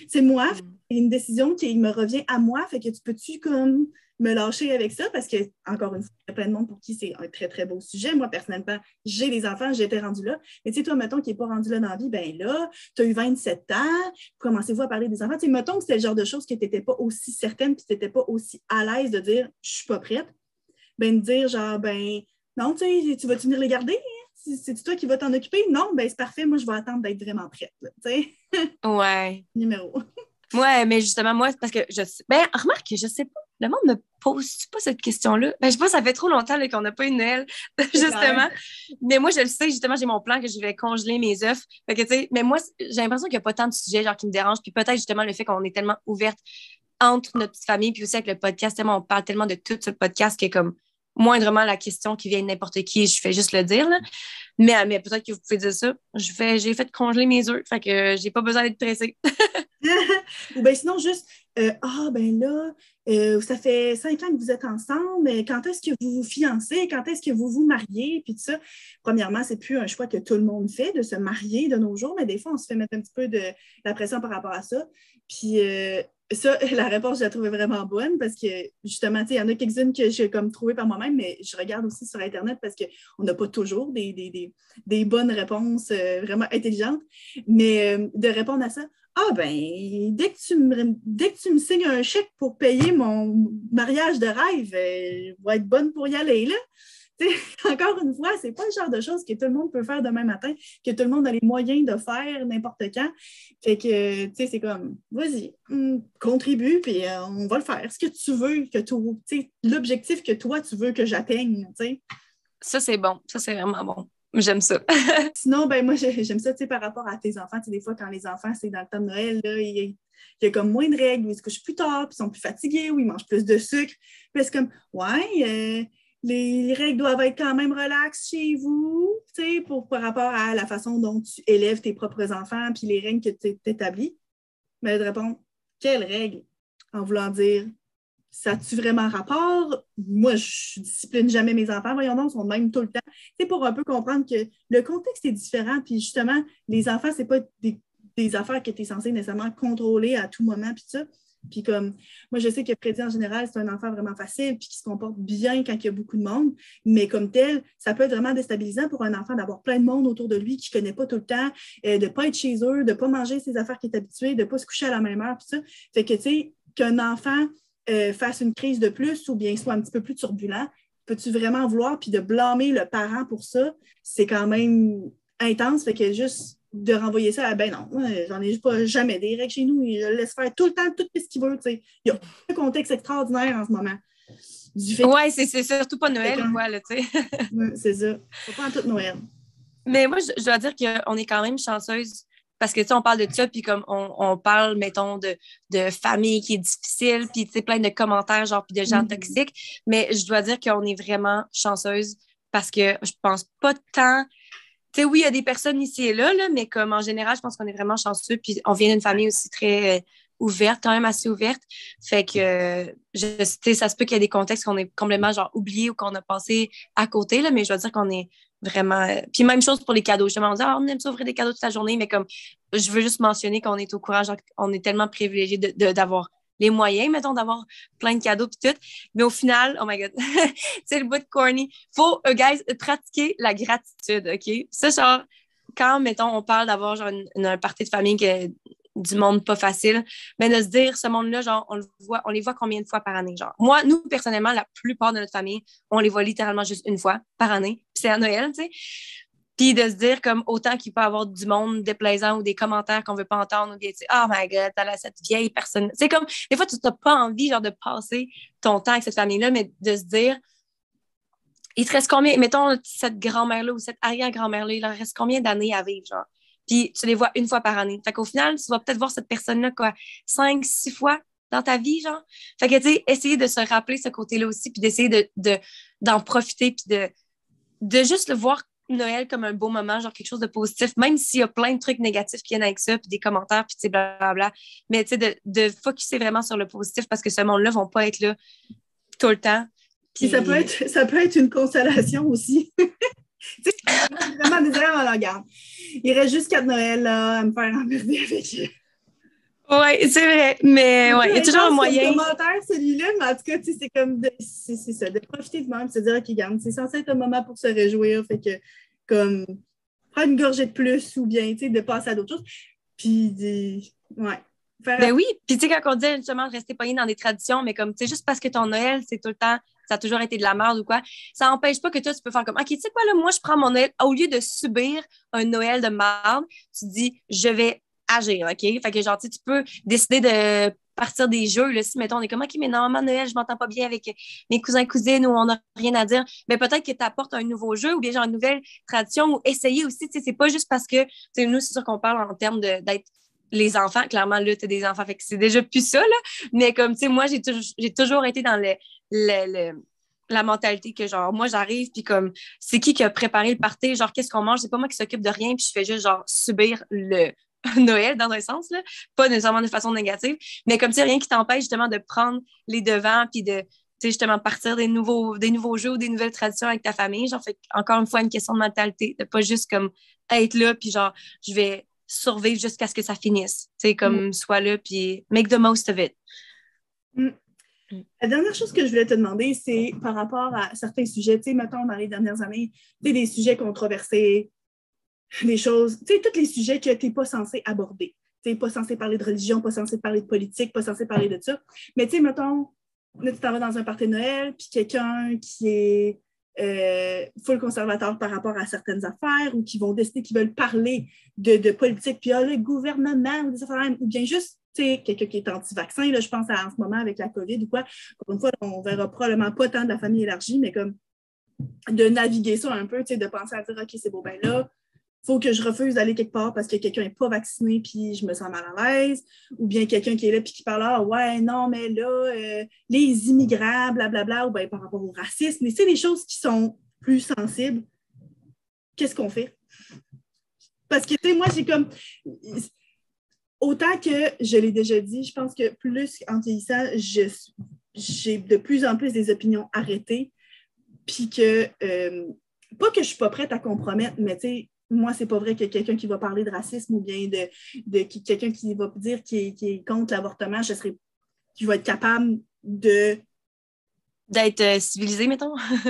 C'est moi, c'est une décision qui me revient à moi. Fait que tu peux-tu comme me lâcher avec ça? Parce que, encore une fois, il y a plein de monde pour qui c'est un très, très beau sujet. Moi, personnellement, j'ai des enfants, j'étais rendue là. Mais tu sais, toi, mettons, qui n'est pas rendu là dans la vie, ben là, tu as eu 27 ans, commencez-vous à parler des enfants? Tu sais, mettons que c'était le genre de choses que tu n'étais pas aussi certaine puis tu n'étais pas aussi à l'aise de dire je suis pas prête. Ben, de dire genre, ben, non, tu sais, tu vas venir les garder? c'est toi qui vas t'en occuper? Non, ben c'est parfait, moi je vais attendre d'être vraiment prête. Tu sais? *laughs* Ouais. Numéro. Ouais, mais justement, moi, parce que je sais. Ben, remarque, je sais pas. Le monde me pose pas cette question-là? Ben, je sais pas, ça fait trop longtemps qu'on n'a pas eu *laughs* Noël, justement. Mais moi, je le sais, justement, j'ai mon plan que je vais congeler mes œufs. Fait que, tu sais, mais moi, j'ai l'impression qu'il n'y a pas tant de sujets genre, qui me dérangent. Puis peut-être justement le fait qu'on est tellement ouverte entre notre petite famille, puis aussi avec le podcast, tellement, on parle tellement de tout ce podcast qui est comme moindrement la question qui vient de n'importe qui, je fais juste le dire. Mais, peut-être que vous pouvez dire ça. Je fais, j'ai fait congeler mes œufs, fait que j'ai pas besoin d'être pressée. *laughs* Ou bien sinon, juste euh, Ah, ben là, euh, ça fait cinq ans que vous êtes ensemble, mais quand est-ce que vous vous fiancez? Quand est-ce que vous vous mariez? Puis tout ça. Premièrement, c'est plus un choix que tout le monde fait de se marier de nos jours, mais des fois, on se fait mettre un petit peu de la pression par rapport à ça. Puis euh, ça, *laughs* la réponse, je la trouvais vraiment bonne parce que justement, il y en a quelques-unes que j'ai comme trouvées par moi-même, mais je regarde aussi sur Internet parce qu'on n'a pas toujours des, des, des, bonnes réponses vraiment intelligentes. Mais de répondre à ça, ah ben, dès que, tu me, dès que tu me signes un chèque pour payer mon mariage de rêve, je vais être bonne pour y aller, là. *laughs* encore une fois, c'est pas le genre de choses que tout le monde peut faire demain matin, que tout le monde a les moyens de faire n'importe quand. Fait que, tu sais, c'est comme, vas-y, contribue, puis euh, on va le faire. Ce que tu veux que tu sais, l'objectif que toi, tu veux que j'atteigne, tu sais. Ça, c'est bon. Ça, c'est vraiment bon. J'aime ça. *laughs* Sinon, ben moi, j'aime ça, tu sais, par rapport à tes enfants. Tu sais, des fois, quand les enfants, c'est dans le temps de Noël, là, il y a comme moins de règles, ils se couchent plus tard, puis ils sont plus fatigués, ou ils mangent plus de sucre. Puis c'est comme, ouais, euh, les règles doivent être quand même relaxes chez vous, pour, par rapport à la façon dont tu élèves tes propres enfants puis les règles que tu établis. Mais de répondre, quelles règles? En voulant dire, ça a-tu vraiment rapport? Moi, je discipline jamais mes enfants, voyons donc, ils sont même tout le temps. C'est pour un peu comprendre que le contexte est différent, puis justement, les enfants, c'est pas des, des, affaires que tu es censé nécessairement contrôler à tout moment, puis ça. Puis comme, moi, je sais que Freddy, en général, c'est un enfant vraiment facile, puis qui se comporte bien quand il y a beaucoup de monde, mais comme tel, ça peut être vraiment déstabilisant pour un enfant d'avoir plein de monde autour de lui qui ne connaît pas tout le temps, euh, de ne pas être chez eux, de ne pas manger ses affaires qu'il est habitué, de ne pas se coucher à la même heure, puis ça. Fait que, tu sais, qu'un enfant euh, fasse une crise de plus ou bien soit un petit peu plus turbulent, peux-tu vraiment vouloir, puis de blâmer le parent pour ça, c'est quand même intense, fait que juste de renvoyer ça à ben non, j'en ai pas jamais des règles chez nous et je le laisse faire tout le temps tout ce qu'il veut. Il y a un contexte extraordinaire en ce moment. Oui, c'est surtout pas Noël, tu sais. *laughs* c'est ça. C'est pas en tout Noël. Mais moi, je, dois dire qu'on est quand même chanceuse parce que, tu sais, on parle de ça, puis comme on, parle, mettons, de, de, famille qui est difficile, puis, tu sais, plein de commentaires, genre, puis de gens mm-hmm. toxiques. Mais je dois dire qu'on est vraiment chanceuse parce que je pense pas tant sais, oui, il y a des personnes ici et là, mais comme en général, je pense qu'on est vraiment chanceux. Puis on vient d'une famille aussi très euh, ouverte, quand même assez ouverte. Fait que, je, ça se peut qu'il y ait des contextes qu'on est complètement genre oubliés ou qu'on a passé à côté, là, mais je dois dire qu'on est vraiment. Euh, puis même chose pour les cadeaux. Justement, on dit, ah, on aime ça ouvrir des cadeaux toute la journée, mais comme je veux juste mentionner qu'on est au courage, on est tellement privilégié d'avoir les moyens, mettons, d'avoir plein de cadeaux puis tout. Mais au final, oh my God, *laughs* c'est le bout de corny. Faut, uh, guys, pratiquer la gratitude, OK? Ça, genre, quand, mettons, on parle d'avoir genre une, un parti de famille que, du monde pas facile, mais de se dire, ce monde-là, genre, on, le voit, on les voit combien de fois par année? Genre, moi, nous, personnellement, la plupart de notre famille, on les voit littéralement juste une fois par année. c'est à Noël, tu sais. Puis de se dire comme autant qu'il peut y avoir du monde déplaisant ou des commentaires qu'on veut pas entendre ou des oh my god, t'as cette vieille personne. C'est comme des fois tu n'as pas envie genre de passer ton temps avec cette famille-là, mais de se dire il te reste combien, mettons cette grand-mère-là ou cette arrière-grand-mère-là, il leur reste combien d'années à vivre, genre? Puis tu les vois une fois par année. Fait qu'au final, tu vas peut-être voir cette personne-là quoi, cinq, six fois dans ta vie, genre? Fait que tu sais, essayer de se rappeler ce côté-là aussi, puis d'essayer de, d'en profiter, puis de, de juste le voir Noël comme un beau moment, genre quelque chose de positif, même s'il y a plein de trucs négatifs qui viennent avec ça, puis des commentaires, puis tu sais, blablabla. Mais tu sais, de, de focuser vraiment sur le positif parce que ce monde-là ne vont pas être là tout le temps. Puis ça peut être, ça peut être une consolation aussi. *laughs* tu sais, vraiment désagréable à la garde. Il reste juste quatre Noël là, à me faire emmerder avec. Oui, c'est vrai. Mais ouais, il y a toujours un moyen. C'est commentaire, celui-là, mais en tout cas, c'est comme c'est ça, de profiter de même, de se dire, OK, garde, c'est censé être un moment pour se réjouir. Fait que, comme, prendre une gorgée de plus ou bien, tu sais, de passer à d'autres choses. Puis, ouais. Ben oui, puis tu sais, quand on dit justement rester pogné dans des traditions, mais comme, tu sais, juste parce que ton Noël, c'est tout le temps, ça a toujours été de la merde ou quoi, ça n'empêche pas que toi, tu peux faire comme, OK, tu sais quoi, là, moi, je prends mon Noël, au lieu de subir un Noël de merde, tu dis, je vais agir, OK? Fait que genre, tu peux décider de partir des jeux, là, si, mettons, on est comme, OK, mais normalement, Noël, je m'entends pas bien avec mes cousins, cousines, ou on n'a rien à dire, mais peut-être que tu apportes un nouveau jeu ou bien genre une nouvelle tradition ou essayer aussi, tu sais, c'est pas juste parce que, tu nous, c'est sûr qu'on parle en termes d'être les enfants, clairement, là, tu des enfants, fait que c'est déjà plus ça, là, mais comme, tu sais, moi, j'ai toujours, été dans le, le, la mentalité que genre moi j'arrive puis comme c'est qui qui a préparé le party? Genre qu'est-ce qu'on mange? C'est pas moi qui s'occupe de rien puis je fais juste genre subir le *laughs* Noël dans un sens, là. pas nécessairement de façon négative, mais comme ça, rien qui t'empêche justement de prendre les devants puis de justement partir des nouveaux, des nouveaux jeux ou des nouvelles traditions avec ta famille. Genre, fait encore une fois, une question de mentalité, de pas juste comme être là puis genre, je vais survivre jusqu'à ce que ça finisse. Tu sais, comme mm. soit là puis make the most of it. Mm. La dernière chose que je voulais te demander, c'est par rapport à certains sujets, tu sais, mettons, dans les dernières années, tu sais, des sujets controversés, des choses, tu sais, tous les sujets que tu n'es pas censé aborder. Tu n'es pas censé parler de religion, pas censé parler de politique, pas censé parler de ça. Mais tu sais, mettons, là, tu t'en vas dans un party Noël, puis quelqu'un qui est euh, full conservateur par rapport à certaines affaires ou qui vont décider qu'ils veulent parler de, politique, puis ah, le gouvernement ou des affaires, ou bien juste quelqu'un qui est anti-vaccin, je pense à, en ce moment avec la COVID ou quoi. Encore une fois, on verra probablement pas tant de la famille élargie, mais comme de naviguer ça un peu, de penser à dire OK, c'est beau, ben là, faut que je refuse d'aller quelque part parce que quelqu'un n'est pas vacciné puis je me sens mal à l'aise, ou bien quelqu'un qui est là puis qui parle, ah ouais, non, mais là, euh, les immigrants, blablabla, ou bien par rapport au racisme, mais c'est des choses qui sont plus sensibles. Qu'est-ce qu'on fait? Parce que, tu sais, moi, j'ai comme. Autant que je l'ai déjà dit, je pense que plus en vieillissant, j'ai de plus en plus des opinions arrêtées, puis que. Euh, pas que je suis pas prête à compromettre, mais tu sais, moi, c'est pas vrai que quelqu'un qui va parler de racisme ou bien de, de quelqu'un qui va dire qu'il est, contre l'avortement, je serais, je vais être capable de. D'être euh, civilisé, mettons. *laughs*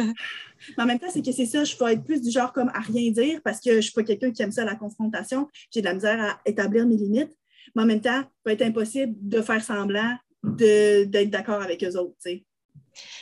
Mais en même temps, c'est que c'est ça, je vais être plus du genre comme à rien dire parce que je ne suis pas quelqu'un qui aime ça, la confrontation. J'ai de la misère à établir mes limites. Mais en même temps, il va être impossible de faire semblant d'être d'accord avec eux autres.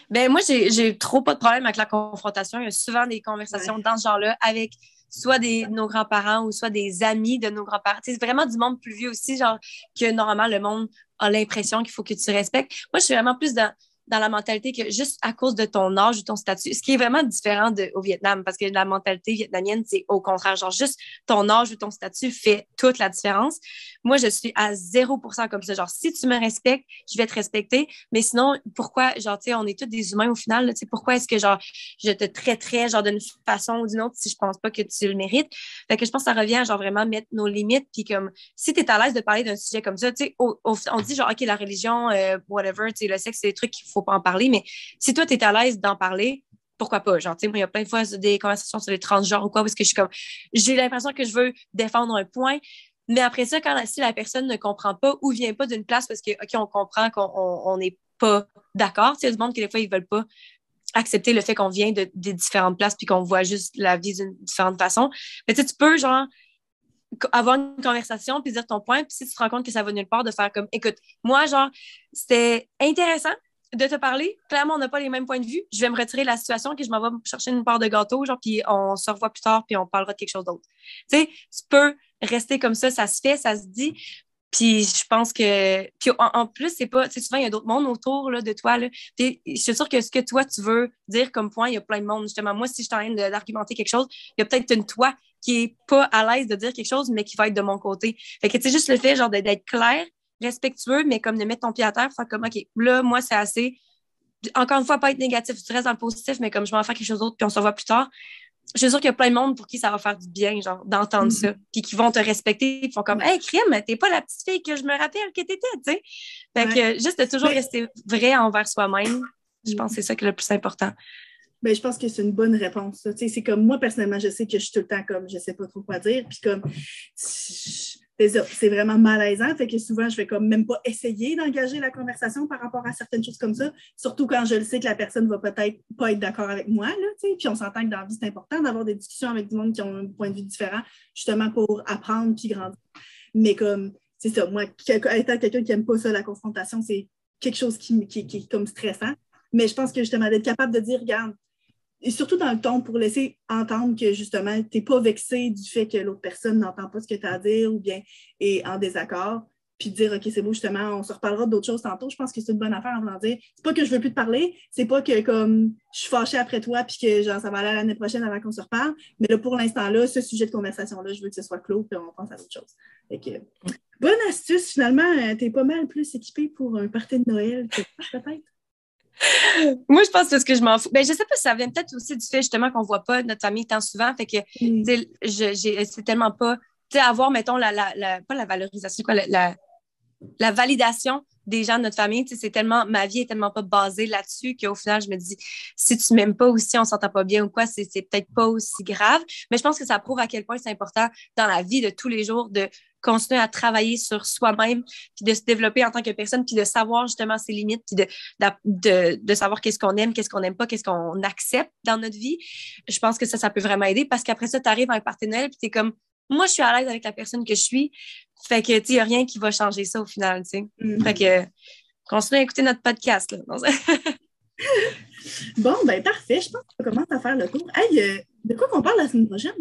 Ben, moi, j'ai trop pas de problème avec la confrontation. Il y a souvent des conversations dans ce genre-là avec soit des, nos grands-parents ou soit des amis de nos grands-parents. C'est vraiment du monde plus vieux aussi, genre que normalement le monde a l'impression qu'il faut que tu respectes. Moi, je suis vraiment plus dans dans la mentalité que juste à cause de ton âge ou ton statut, ce qui est vraiment différent de, au Vietnam, parce que la mentalité vietnamienne, c'est au contraire, genre juste ton âge ou ton statut fait toute la différence. Moi, je suis à 0% comme ça. Genre, si tu me respectes, je vais te respecter, mais sinon, pourquoi, genre, tu sais, on est tous des humains au final, tu sais, pourquoi est-ce que, genre, je te traiterais, genre, d'une façon ou d'une autre si je pense pas que tu le mérites? Fait que je pense que ça revient à, genre, vraiment mettre nos limites, puis comme, si tu es à l'aise de parler d'un sujet comme ça, tu sais, on dit, genre, OK, la religion, euh, whatever, tu sais, le sexe, c'est des trucs qu'il faut pas en parler. Mais si toi, tu es à l'aise d'en parler, pourquoi pas? Genre, tu sais, moi, il y a plein de fois des conversations sur les transgenres ou quoi, parce que je suis comme, j'ai l'impression que je veux défendre un point. Mais après ça, quand si la personne ne comprend pas ou vient pas d'une place parce que, OK, on comprend qu'on n'est pas d'accord, tu sais, du monde que des fois, ils veulent pas accepter le fait qu'on vient de, des différentes places puis qu'on voit juste la vie d'une différente façon. Mais tu sais, tu peux, genre, avoir une conversation puis dire ton point, puis si tu te rends compte que ça va nulle part, de faire comme, écoute, moi, genre, c'était intéressant, de te parler. Clairement, on n'a pas les mêmes points de vue. Je vais me retirer de la situation, que je m'en vais chercher une part de gâteau, genre, puis on se revoit plus tard, puis on parlera de quelque chose d'autre. Tu sais, tu peux rester comme ça, ça se fait, ça se dit. Puis je pense que. Puis en, plus, c'est pas. Tu sais, souvent, il y a d'autres mondes autour là, de toi. Là. je suis sûre que ce que toi, tu veux dire comme point, il y a plein de monde. Justement, moi, si je t'en d'argumenter quelque chose, il y a peut-être une toi qui est pas à l'aise de dire quelque chose, mais qui va être de mon côté. Fait que, tu juste le fait, genre, d'être clair, respectueux, mais comme de mettre ton pied à terre, faire comme, OK, là, moi, c'est assez. Encore une fois, pas être négatif, tu restes dans le positif, mais comme je vais en faire quelque chose d'autre, puis on se revoit plus tard. Je suis sûre qu'il y a plein de monde pour qui ça va faire du bien, genre, d'entendre mm-hmm. ça. Puis qui vont te respecter, ils font comme, hey, crime, t'es pas la petite fille que je me rappelle que t'étais, tu sais. Fait que juste de toujours rester vrai envers soi-même, je pense que c'est ça qui est le plus important. Ben, je pense que c'est une bonne réponse. C'est comme moi, personnellement, je sais que je suis tout le temps comme je sais pas trop quoi dire. Puis comme c'est vraiment malaisant. Fait que souvent, je vais comme même pas essayer d'engager la conversation par rapport à certaines choses comme ça, surtout quand je le sais que la personne va peut-être pas être d'accord avec moi. Là, puis on s'entend que dans la vie, c'est important d'avoir des discussions avec du monde qui ont un point de vue différent, justement pour apprendre puis grandir. Mais comme, c'est ça, moi, étant quelqu'un qui n'aime pas ça, la confrontation, c'est quelque chose qui, qui, qui est comme stressant. Mais je pense que justement, d'être capable de dire, regarde, et surtout dans le ton pour laisser entendre que justement, tu n'es pas vexé du fait que l'autre personne n'entend pas ce que tu as à dire ou bien est en désaccord. Puis dire, OK, c'est beau, justement, on se reparlera d'autres choses tantôt. Je pense que c'est une bonne affaire en voulant dire. C'est pas que je veux plus te parler, c'est pas que comme je suis fâchée après toi puis que genre, ça va aller l'année prochaine avant qu'on se reparle. Mais là, pour l'instant, là, ce sujet de conversation-là, je veux que ce soit clos puis on pense à d'autres choses. Bonne astuce, finalement, euh, tu es pas mal plus équipé pour un party de Noël que peut-être? *laughs* Moi, je pense que ce que je m'en fous. Ben, je sais pas si ça vient peut-être aussi du fait justement qu'on voit pas notre famille tant souvent. Fait que mm. c'est tellement pas. Tu sais, avoir, mettons, la, la, pas la valorisation, quoi, la, la validation des gens de notre famille, c'est tellement, ma vie est tellement pas basée là-dessus qu'au final, je me dis, si tu m'aimes pas ou si on s'entend pas bien ou quoi, c'est peut-être pas aussi grave. Mais je pense que ça prouve à quel point c'est important dans la vie de tous les jours de continuer à travailler sur soi-même, puis de se développer en tant que personne, puis de savoir justement ses limites, puis de, de, de, savoir qu'est-ce qu'on aime, qu'est-ce qu'on n'aime pas, qu'est-ce qu'on accepte dans notre vie. Je pense que ça, ça peut vraiment aider parce qu'après ça, tu arrives à un partenaire, puis tu es comme, moi, je suis à l'aise avec la personne que je suis. Fait que, tu il n'y a rien qui va changer ça au final, tu sais. Mm-hmm. Fait que, continuez à écouter notre podcast, là. *laughs* bon, ben, parfait. Je pense qu'on commence à faire le tour. Hey, euh, de quoi qu'on parle la semaine prochaine?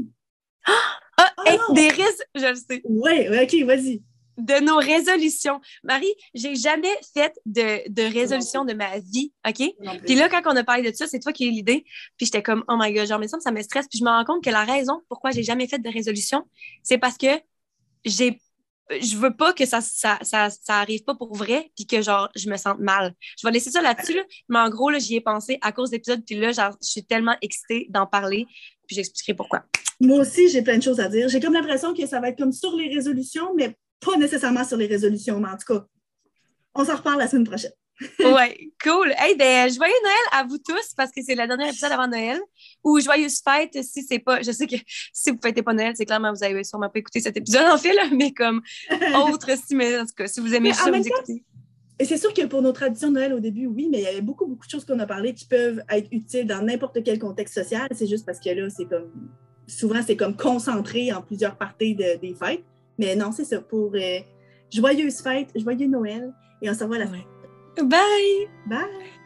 Ah, ah des risques, je le sais. Oui, OK, vas-y. de nos résolutions. Marie, j'ai jamais fait de, de résolution de ma vie, OK? Puis là, quand on a parlé de ça, c'est toi qui as eu l'idée. Puis j'étais comme, oh my God, genre, mais ça, ça me stresse. Puis je me rends compte que la raison pourquoi j'ai jamais fait de résolution, c'est parce que j'ai je veux pas que ça, ça, ça, arrive pas pour vrai, puis que genre, je me sente mal. Je vais laisser ça là-dessus, là, mais en gros, là, j'y ai pensé à cause d'épisodes, puis là, genre, je suis tellement excitée d'en parler, puis j'expliquerai pourquoi. Moi aussi, j'ai plein de choses à dire. J'ai comme l'impression que ça va être comme sur les résolutions, mais pas nécessairement sur les résolutions, mais en tout cas, on s'en reparle la semaine prochaine. Ouais, cool. Hey, ben, joyeux Noël à vous tous parce que c'est le dernier épisode avant Noël. Ou joyeuse fête si c'est pas. Je sais que si vous fêtez pas Noël, c'est clairement vous avez sûrement pas écouté cet épisode en fait, là, mais comme autre, *laughs* si, mais en tout cas, si vous aimez ça, vous écoutez. Et c'est sûr que pour nos traditions de Noël au début, oui, mais il y avait beaucoup, beaucoup de choses qu'on a parlé qui peuvent être utiles dans n'importe quel contexte social. C'est juste parce que là, c'est comme. Souvent, c'est comme concentré en plusieurs parties des fêtes. Mais non, c'est ça. Pour euh, joyeuse fête, joyeux Noël. Et on se revoit la fin. Bye! Bye!